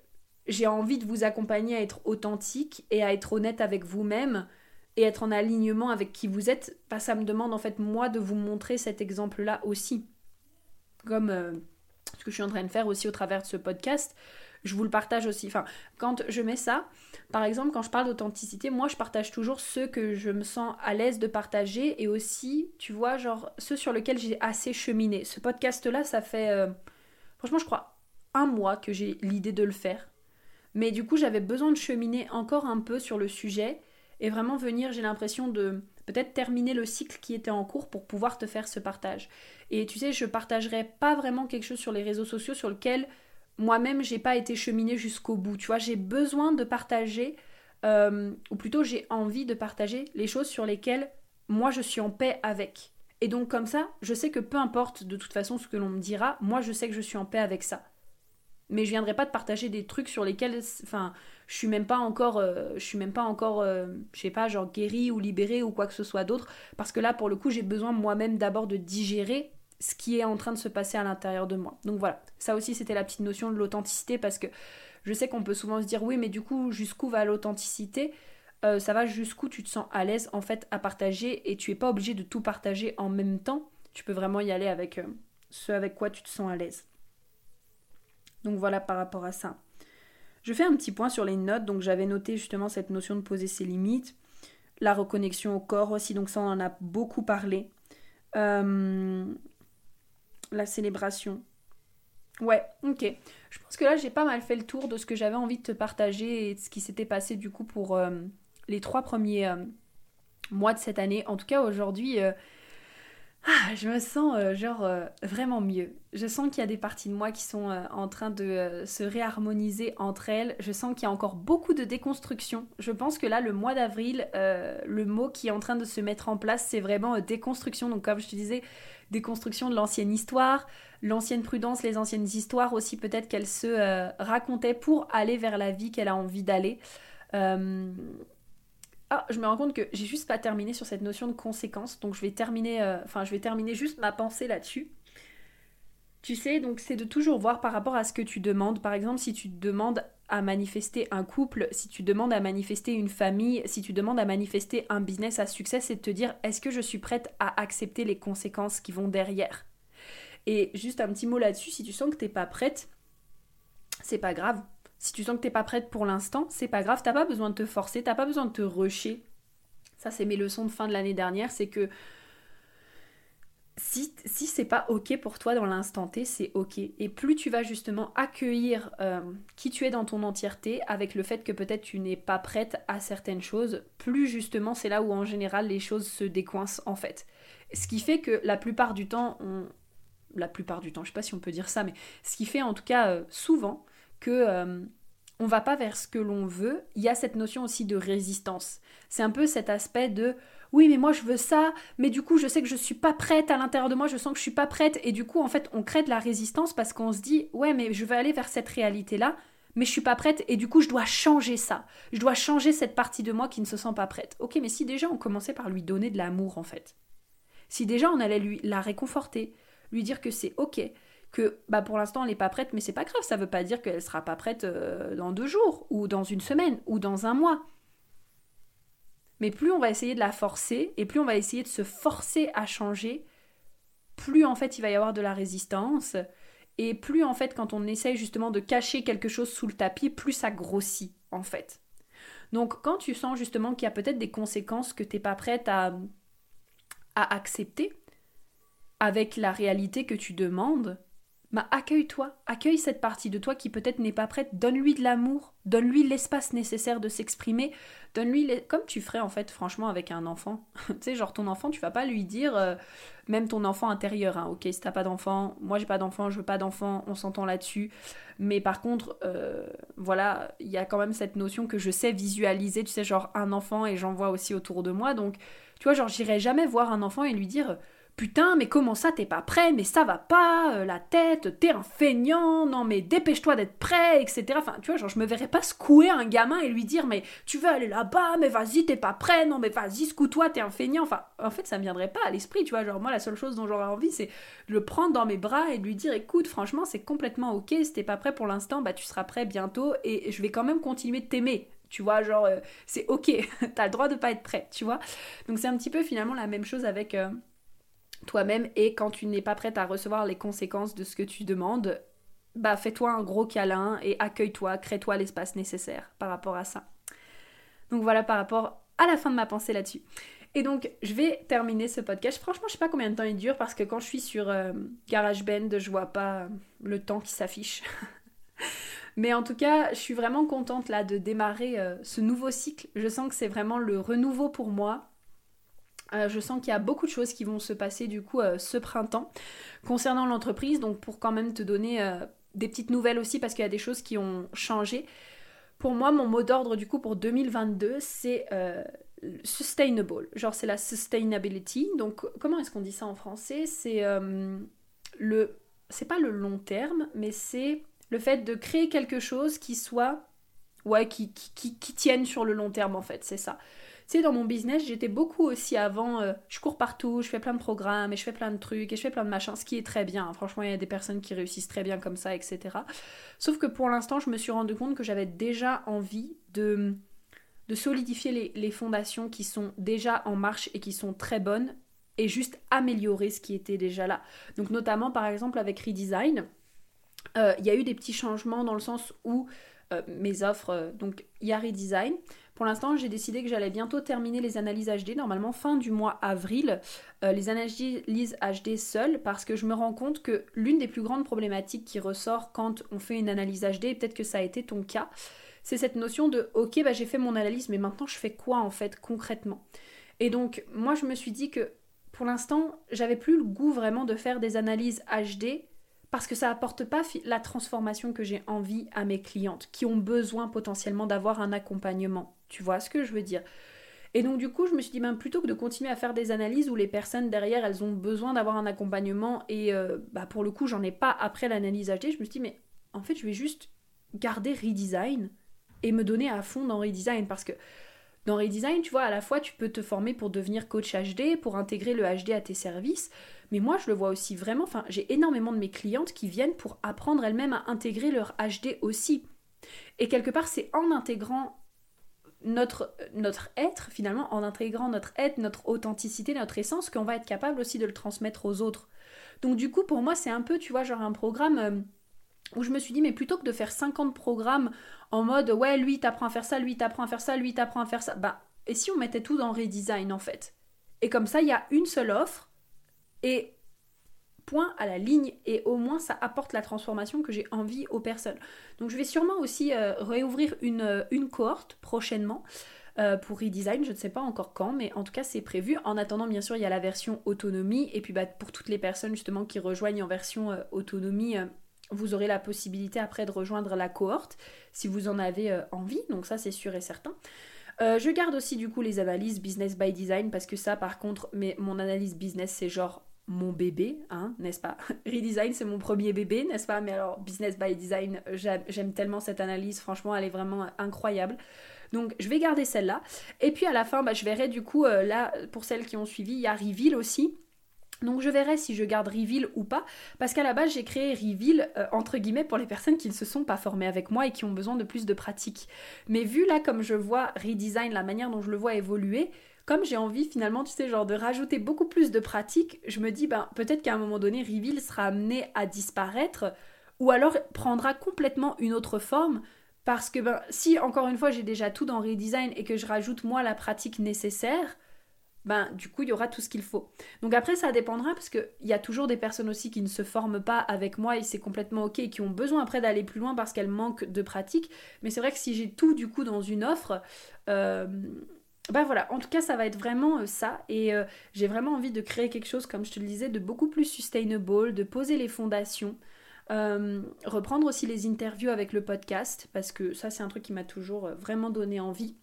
j'ai envie de vous accompagner à être authentique et à être honnête avec vous-même et être en alignement avec qui vous êtes, bah, ça me demande en fait moi de vous montrer cet exemple-là aussi. Comme... Euh, ce que je suis en train de faire aussi au travers de ce podcast, je vous le partage aussi. Enfin, quand je mets ça, par exemple, quand je parle d'authenticité, moi, je partage toujours ceux que je me sens à l'aise de partager et aussi, tu vois, genre ceux sur lesquels j'ai assez cheminé. Ce podcast-là, ça fait, euh, franchement, je crois, un mois que j'ai l'idée de le faire. Mais du coup, j'avais besoin de cheminer encore un peu sur le sujet et vraiment venir, j'ai l'impression de peut-être terminer le cycle qui était en cours pour pouvoir te faire ce partage. Et tu sais, je partagerai pas vraiment quelque chose sur les réseaux sociaux sur lequel moi-même j'ai pas été cheminée jusqu'au bout. Tu vois, j'ai besoin de partager, euh, ou plutôt j'ai envie de partager les choses sur lesquelles moi je suis en paix avec. Et donc comme ça, je sais que peu importe de toute façon ce que l'on me dira, moi je sais que je suis en paix avec ça mais je viendrai pas de partager des trucs sur lesquels enfin je suis même pas encore euh, je suis même pas encore euh, je sais pas genre guérie ou libérée ou quoi que ce soit d'autre parce que là pour le coup j'ai besoin moi-même d'abord de digérer ce qui est en train de se passer à l'intérieur de moi. Donc voilà ça aussi c'était la petite notion de l'authenticité parce que je sais qu'on peut souvent se dire oui mais du coup jusqu'où va l'authenticité? Euh, ça va jusqu'où tu te sens à l'aise en fait à partager et tu es pas obligé de tout partager en même temps. Tu peux vraiment y aller avec ce avec quoi tu te sens à l'aise. Donc voilà par rapport à ça. Je fais un petit point sur les notes, donc j'avais noté justement cette notion de poser ses limites, la reconnexion au corps aussi, donc ça on en a beaucoup parlé. Euh, la célébration. Ouais, ok. Je pense que là j'ai pas mal fait le tour de ce que j'avais envie de te partager et de ce qui s'était passé du coup pour euh, les trois premiers euh, mois de cette année. En tout cas aujourd'hui, ah, je me sens euh, genre euh, vraiment mieux. Je sens qu'il y a des parties de moi qui sont euh, en train de se réharmoniser entre elles. Je sens qu'il y a encore beaucoup de déconstruction. Je pense que là, le mois d'avril, le mot qui est en train de se mettre en place, c'est vraiment déconstruction. Donc comme je te disais, déconstruction de l'ancienne histoire, l'ancienne prudence, les anciennes histoires aussi peut-être qu'elle se racontait pour aller vers la vie qu'elle a envie d'aller. Ah, je me rends compte que j'ai juste pas terminé sur cette notion de conséquence, donc je vais terminer, euh, je vais terminer juste ma pensée là-dessus. Tu sais, donc c'est de toujours voir par rapport à ce que tu demandes. Par exemple, si tu demandes à manifester un couple, si tu demandes à manifester une famille, si tu demandes à manifester un business à succès, c'est de te dire est-ce que je suis prête à accepter les conséquences qui vont derrière? Et juste un petit mot là-dessus, si tu sens que t'es pas prête, c'est pas grave. Si tu sens que t'es pas prête pour l'instant, c'est pas grave, t'as pas besoin de te forcer, t'as pas besoin de te rusher. Ça, c'est mes leçons de fin de l'année dernière, c'est que si, c'est pas ok pour toi dans l'instant T, c'est ok. Et plus tu vas justement accueillir euh, qui tu es dans ton entièreté, avec le fait que peut-être tu n'es pas prête à certaines choses, plus justement c'est là où en général les choses se décoincent en fait. Ce qui fait que la plupart du temps, on... la plupart du temps, je sais pas si on peut dire ça, mais ce qui fait en tout cas euh, souvent que euh, on va pas vers ce que l'on veut, il y a cette notion aussi de résistance. C'est un peu cet aspect de oui mais moi je veux ça, mais du coup je sais que je suis pas prête à l'intérieur de moi, je sens que je suis pas prête. Et du coup en fait on crée de la résistance parce qu'on se dit ouais mais je veux aller vers cette réalité là, mais je suis pas prête. Et du coup je dois changer ça, je dois changer cette partie de moi qui ne se sent pas prête. Ok mais si déjà on commençait par lui donner de l'amour en fait, si déjà on allait lui la réconforter, lui dire que c'est ok, que bah pour l'instant elle n'est pas prête, mais c'est pas grave, ça veut pas dire qu'elle sera pas prête euh, dans deux jours, ou dans une semaine, ou dans un mois. Mais plus on va essayer de la forcer, et plus on va essayer de se forcer à changer, plus en fait il va y avoir de la résistance, et plus en fait quand on essaye justement de cacher quelque chose sous le tapis, plus ça grossit en fait. Donc quand tu sens justement qu'il y a peut-être des conséquences que tu n'es pas prête à, à accepter avec la réalité que tu demandes, bah accueille-toi, accueille cette partie de toi qui peut-être n'est pas prête, donne-lui de l'amour, donne-lui l'espace nécessaire de s'exprimer, donne-lui comme tu ferais en fait franchement avec un enfant. tu sais genre ton enfant, tu vas pas lui dire euh, même ton enfant intérieur hein, OK, si t'as pas d'enfant, moi j'ai pas d'enfant, je veux pas d'enfant, on s'entend là-dessus. Mais par contre euh, voilà, il y a quand même cette notion que je sais visualiser, tu sais genre un enfant et j'en vois aussi autour de moi donc tu vois genre j'irai jamais voir un enfant et lui dire Putain, mais comment ça t'es pas prêt? Mais ça va pas, euh, la tête, t'es un feignant, non mais dépêche-toi d'être prêt, etc. Enfin, tu vois, genre je me verrais pas secouer un gamin et lui dire mais tu veux aller là-bas, mais vas-y, t'es pas prêt, non mais vas-y, secoue-toi, t'es un feignant. Enfin, en fait, ça me viendrait pas à l'esprit, tu vois. Genre moi, la seule chose dont j'aurais envie, c'est de le prendre dans mes bras et de lui dire écoute, franchement, c'est complètement ok, si t'es pas prêt pour l'instant, bah tu seras prêt bientôt et je vais quand même continuer de t'aimer tu vois genre euh, c'est ok t'as le droit de pas être prêt tu vois donc c'est un petit peu finalement la même chose avec euh, toi-même et quand tu n'es pas prête à recevoir les conséquences de ce que tu demandes, bah fais-toi un gros câlin et accueille-toi, crée-toi l'espace nécessaire par rapport à ça. Donc voilà par rapport à la fin de ma pensée là-dessus. Et donc je vais terminer ce podcast. Franchement, je sais pas combien de temps il dure parce que quand je suis sur euh, GarageBand, je vois pas le temps qui s'affiche. Mais en tout cas, je suis vraiment contente là de démarrer euh, ce nouveau cycle. Je sens que c'est vraiment le renouveau pour moi. Euh, je sens qu'il y a beaucoup de choses qui vont se passer du coup euh, ce printemps concernant l'entreprise. Donc pour quand même te donner euh, des petites nouvelles aussi parce qu'il y a des choses qui ont changé. Pour moi, mon mot d'ordre du coup pour 2022, c'est sustainable. Genre c'est la sustainability. Donc comment est-ce qu'on dit ça en français? C'est le, c'est pas le long terme, mais c'est le fait de créer quelque chose qui soit, ouais, qui, qui, qui tienne sur le long terme en fait. C'est ça dans mon business, j'étais beaucoup aussi avant, euh, je cours partout, je fais plein de programmes et je fais plein de trucs et je fais plein de machins, ce qui est très bien. Franchement, il y a des personnes qui réussissent très bien comme ça, etc. Sauf que pour l'instant, je me suis rendu compte que j'avais déjà envie de, solidifier les, les fondations qui sont déjà en marche et qui sont très bonnes et juste améliorer ce qui était déjà là. Donc notamment par exemple avec Redesign, euh, il y a eu des petits changements dans le sens où euh, mes offres, donc il y a Redesign, pour l'instant, j'ai décidé que j'allais bientôt terminer les analyses HD, normalement fin du mois avril, euh, les analyses HD seules, parce que je me rends compte que l'une des plus grandes problématiques qui ressort quand on fait une analyse HD, et peut-être que ça a été ton cas, c'est cette notion de ok, bah, j'ai fait mon analyse, mais maintenant je fais quoi en fait concrètement? Et donc, moi je me suis dit que pour l'instant, j'avais plus le goût vraiment de faire des analyses HD parce que ça apporte pas la transformation que j'ai envie à mes clientes qui ont besoin potentiellement d'avoir un accompagnement. Tu vois ce que je veux dire Et donc du coup, je me suis dit même plutôt que de continuer à faire des analyses où les personnes derrière, elles ont besoin d'avoir un accompagnement et euh, bah pour le coup, j'en ai pas après l'analyse HD, je me suis dit mais en fait, je vais juste garder redesign et me donner à fond dans redesign parce que dans Redesign, tu vois, à la fois tu peux te former pour devenir coach HD, pour intégrer le HD à tes services, mais moi je le vois aussi vraiment, enfin j'ai énormément de mes clientes qui viennent pour apprendre elles-mêmes à intégrer leur HD aussi. Et quelque part c'est en intégrant notre, notre être, finalement, en intégrant notre être, notre authenticité, notre essence, qu'on va être capable aussi de le transmettre aux autres. Donc du coup, pour moi, c'est un peu, tu vois, genre un programme euh, où je me suis dit, mais plutôt que de faire 50 programmes en mode ouais, lui t'apprend à faire ça, lui t'apprend à faire ça, lui t'apprend à faire ça, bah, et si on mettait tout dans redesign en fait? Et comme ça, il y a une seule offre, et à la ligne et au moins ça apporte la transformation que j'ai envie aux personnes. Donc je vais sûrement aussi euh, réouvrir une, une cohorte prochainement. Euh, pour redesign, je ne sais pas encore quand, mais en tout cas c'est prévu. En attendant, bien sûr, il y a la version autonomie, et puis bah, pour toutes les personnes justement qui rejoignent en version autonomie, vous aurez la possibilité après de rejoindre la cohorte si vous en avez envie, donc ça c'est sûr et certain. Euh, je garde aussi du coup les analyses business by design parce que ça par contre, mais mon analyse business c'est genre mon bébé, hein, n'est-ce pas? Redesign c'est mon premier bébé, n'est-ce pas? Mais alors business by design, j'aime tellement cette analyse, franchement elle est vraiment incroyable. Donc je vais garder celle-là. Et puis à la fin, bah, je verrai du coup, euh, là pour celles qui ont suivi, il y a Reveal aussi. Donc je verrai si je garde Reveal ou pas, parce qu'à la base j'ai créé Reveal euh, entre guillemets pour les personnes qui ne se sont pas formées avec moi et qui ont besoin de plus de pratique. Mais vu là comme je vois Redesign, la manière dont je le vois évoluer, comme j'ai envie finalement, tu sais, genre de rajouter beaucoup plus de pratique, je me dis ben peut-être qu'à un moment donné Reveal sera amené à disparaître ou alors prendra complètement une autre forme. Parce que ben, si encore une fois j'ai déjà tout dans Redesign et que je rajoute moi la pratique nécessaire, ben du coup il y aura tout ce qu'il faut. Donc après ça dépendra parce qu'il y a toujours des personnes aussi qui ne se forment pas avec moi et c'est complètement ok et qui ont besoin après d'aller plus loin parce qu'elles manquent de pratique. Mais c'est vrai que si j'ai tout du coup dans une offre, euh, ben voilà, en tout cas ça va être vraiment euh, ça et euh, j'ai vraiment envie de créer quelque chose comme je te le disais de beaucoup plus sustainable, de poser les fondations. reprendre aussi les interviews avec le podcast parce que ça c'est un truc qui m'a toujours vraiment donné envie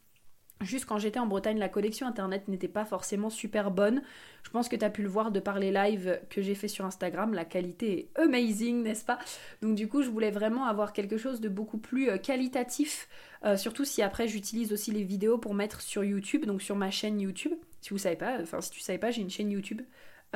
Juste quand j'étais en Bretagne, la connexion internet n'était pas forcément super bonne. Je pense que tu as pu le voir de par les lives que j'ai fait sur Instagram. La qualité est amazing, n'est-ce pas? Donc du coup, je voulais vraiment avoir quelque chose de beaucoup plus euh, qualitatif. Euh, surtout si après j'utilise aussi les vidéos pour mettre sur YouTube, donc sur ma chaîne YouTube. Si vous savez pas, enfin si tu savais pas, j'ai une chaîne YouTube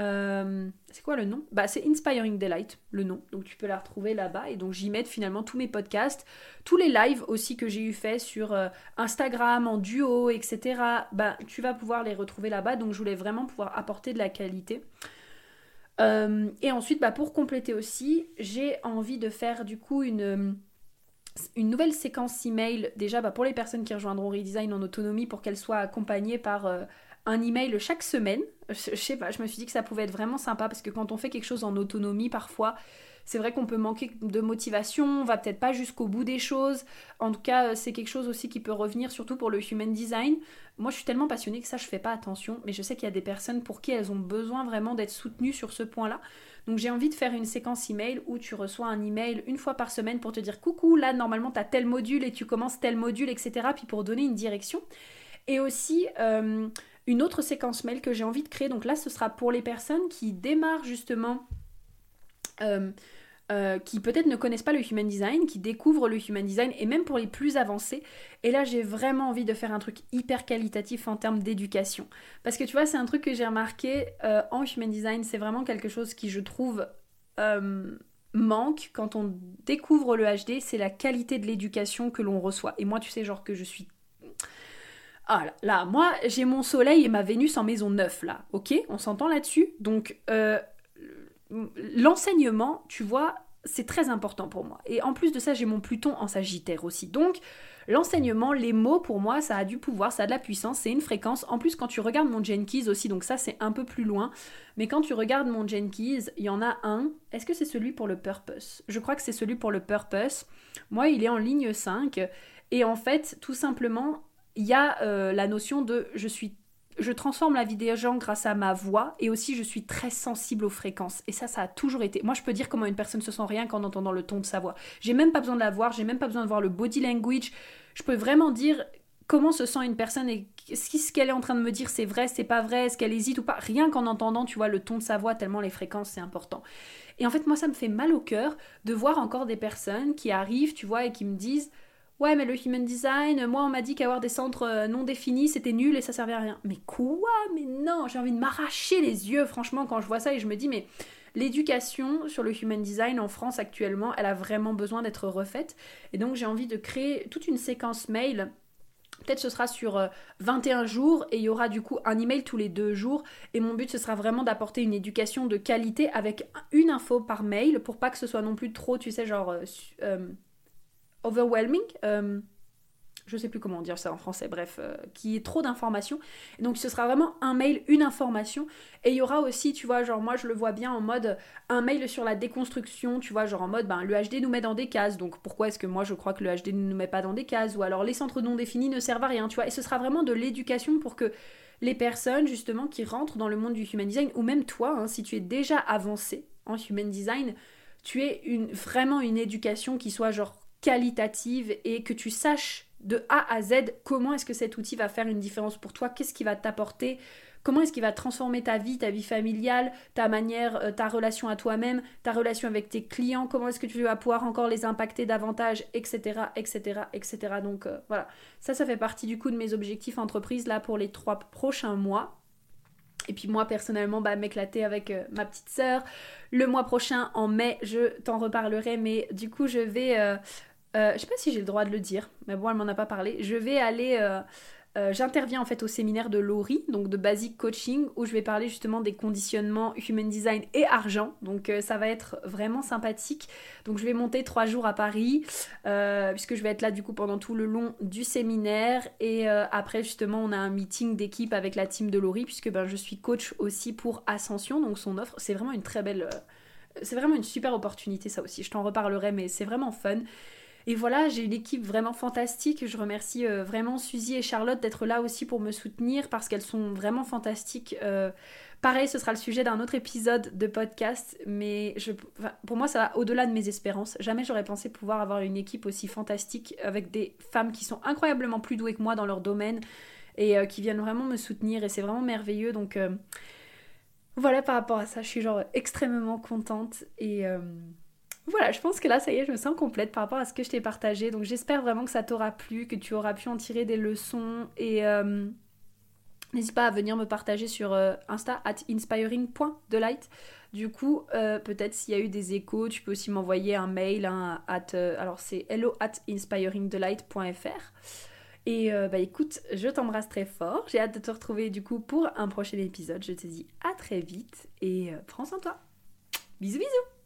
euh, c'est quoi le nom? Bah c'est Inspiring Delight, le nom. Donc tu peux la retrouver là-bas. Et donc j'y mets finalement tous mes podcasts, tous les lives aussi que j'ai eu fait sur euh, Instagram, en duo, etc. Bah tu vas pouvoir les retrouver là-bas. Donc je voulais vraiment pouvoir apporter de la qualité. Euh, et ensuite, bah, pour compléter aussi, j'ai envie de faire du coup une, une nouvelle séquence email déjà bah, pour les personnes qui rejoindront Redesign en autonomie pour qu'elles soient accompagnées par un email chaque semaine. Je, sais pas, je me suis dit que ça pouvait être vraiment sympa parce que quand on fait quelque chose en autonomie, parfois, c'est vrai qu'on peut manquer de motivation, on va peut-être pas jusqu'au bout des choses. En tout cas, euh, c'est quelque chose aussi qui peut revenir, surtout pour le human design. Moi, je suis tellement passionnée que ça, je fais pas attention, mais je sais qu'il y a des personnes pour qui elles ont besoin vraiment d'être soutenues sur ce point-là. Donc, j'ai envie de faire une séquence email où tu reçois un email une fois par semaine pour te dire coucou, là, normalement, tu as tel module et tu commences tel module, etc. Puis pour donner une direction. Et aussi, euh, une autre séquence mail que j'ai envie de créer. Donc là, ce sera pour les personnes qui démarrent justement. Euh, euh, qui peut-être ne connaissent pas le human design, qui découvrent le human design, et même pour les plus avancés. Et là, j'ai vraiment envie de faire un truc hyper qualitatif en termes d'éducation. Parce que tu vois, c'est un truc que j'ai remarqué euh, en human design, c'est vraiment quelque chose qui, je trouve, manque quand on découvre le HD, c'est la qualité de l'éducation que l'on reçoit. Et moi, tu sais, genre que je suis ah là, moi j'ai mon soleil et ma Vénus en maison 9 là, ok? On s'entend là-dessus? Donc euh, l'enseignement, tu vois, c'est très important pour moi. Et en plus de ça, j'ai mon Pluton en Sagittaire aussi. Donc l'enseignement, les mots pour moi, ça a du pouvoir, ça a de la puissance, c'est une fréquence. En plus, quand tu regardes mon Jenkins aussi, donc ça c'est un peu plus loin, mais quand tu regardes mon Jenkins, il y en a un. Est-ce que c'est celui pour le purpose? Je crois que c'est celui pour le purpose. Moi, il est en ligne 5. Et en fait, tout simplement, il y a euh, la notion de je suis je transforme la vie des gens grâce à ma voix et aussi je suis très sensible aux fréquences. Et ça ça a toujours été. Moi je peux dire comment une personne se sent rien qu'en entendant le ton de sa voix. J'ai même pas besoin de la voir j'ai même pas besoin de voir le body language. Je peux vraiment dire comment se sent une personne et ce qu'elle est en train de me dire c'est vrai c'est pas vrai est-ce qu'elle hésite ou pas. Rien qu'en entendant tu vois le ton de sa voix tellement les fréquences c'est important. Et en fait moi ça me fait mal au cœur de voir encore des personnes qui arrivent tu vois et qui me disent Ouais, mais le human design, moi on m'a dit qu'avoir des centres euh, non définis c'était nul et ça servait à rien. Mais quoi? Mais non, j'ai envie de m'arracher les yeux franchement quand je vois ça et je me dis mais l'éducation sur le human design en France actuellement, elle a vraiment besoin d'être refaite et donc j'ai envie de créer toute une séquence mail Peut-être ce sera sur 21 euh, jours et il y aura du coup un email tous les deux jours. Et mon but ce sera vraiment d'apporter une éducation de qualité avec une info par mail pour pas que ce soit non plus trop, tu sais, genre euh, overwhelming. Euh, je sais plus comment dire ça en français, bref, euh, qui est trop d'informations. Donc ce sera vraiment un mail, une information. Et il y aura aussi, tu vois, genre moi je le vois bien en mode un mail sur la déconstruction, tu vois, genre en mode ben, le HD nous met dans des cases, donc pourquoi est-ce que moi je crois que le HD ne nous met pas dans des cases? Ou alors les centres non définis ne servent à rien, tu vois. Et ce sera vraiment de l'éducation pour que les personnes justement qui rentrent dans le monde du human design, ou même toi, hein, si tu es déjà avancé en human design, tu es une, vraiment une éducation qui soit genre qualitative et que tu saches de A à Z comment est-ce que cet outil va faire une différence pour toi, qu'est-ce qui va t'apporter, comment est-ce qu'il va transformer ta vie, ta vie familiale, ta manière, euh, ta relation à toi-même, ta relation avec tes clients, comment est-ce que tu vas pouvoir encore les impacter davantage, etc., etc., etc. Donc euh, voilà, ça, ça fait partie du coup de mes objectifs entreprise là pour les trois prochains mois. Et puis moi personnellement, bah, m'éclater avec euh, ma petite sœur. Le mois prochain, en mai, je t'en reparlerai, mais du coup, je vais je sais pas si j'ai le droit de le dire, mais bon, elle m'en a pas parlé. Je vais aller. Euh, euh, j'interviens en fait au séminaire de Laurie, donc de Basic Coaching, où je vais parler justement des conditionnements Human Design et argent. Donc ça va être vraiment sympathique. Donc je vais monter trois jours à Paris, puisque je vais être là du coup pendant tout le long du séminaire. Et après justement on a un meeting d'équipe avec la team de Laurie, puisque ben, je suis coach aussi pour Ascension, donc son offre. C'est vraiment une très belle... c'est vraiment une super opportunité ça aussi. Je t'en reparlerai, mais c'est vraiment fun. Et voilà, j'ai une équipe vraiment fantastique. Je remercie euh, vraiment Suzy et Charlotte d'être là aussi pour me soutenir parce qu'elles sont vraiment fantastiques. Euh, pareil, ce sera le sujet d'un autre épisode de podcast, mais pour moi, ça va au-delà de mes espérances. Jamais j'aurais pensé pouvoir avoir une équipe aussi fantastique avec des femmes qui sont incroyablement plus douées que moi dans leur domaine et euh, qui viennent vraiment me soutenir. Et c'est vraiment merveilleux. Donc voilà, par rapport à ça, je suis genre extrêmement contente et voilà, je pense que là, ça y est, je me sens complète par rapport à ce que je t'ai partagé. Donc j'espère vraiment que ça t'aura plu, que tu auras pu en tirer des leçons. Et euh, n'hésite pas à venir me partager sur euh, Insta, at inspiring.delight. Du coup, euh, peut-être s'il y a eu des échos, tu peux aussi m'envoyer un mail. Hein, at, alors c'est hello at inspiringdelight.fr. Et bah écoute, je t'embrasse très fort. J'ai hâte de te retrouver du coup pour un prochain épisode. Je te dis à très vite et prends soin de toi. Bisous bisous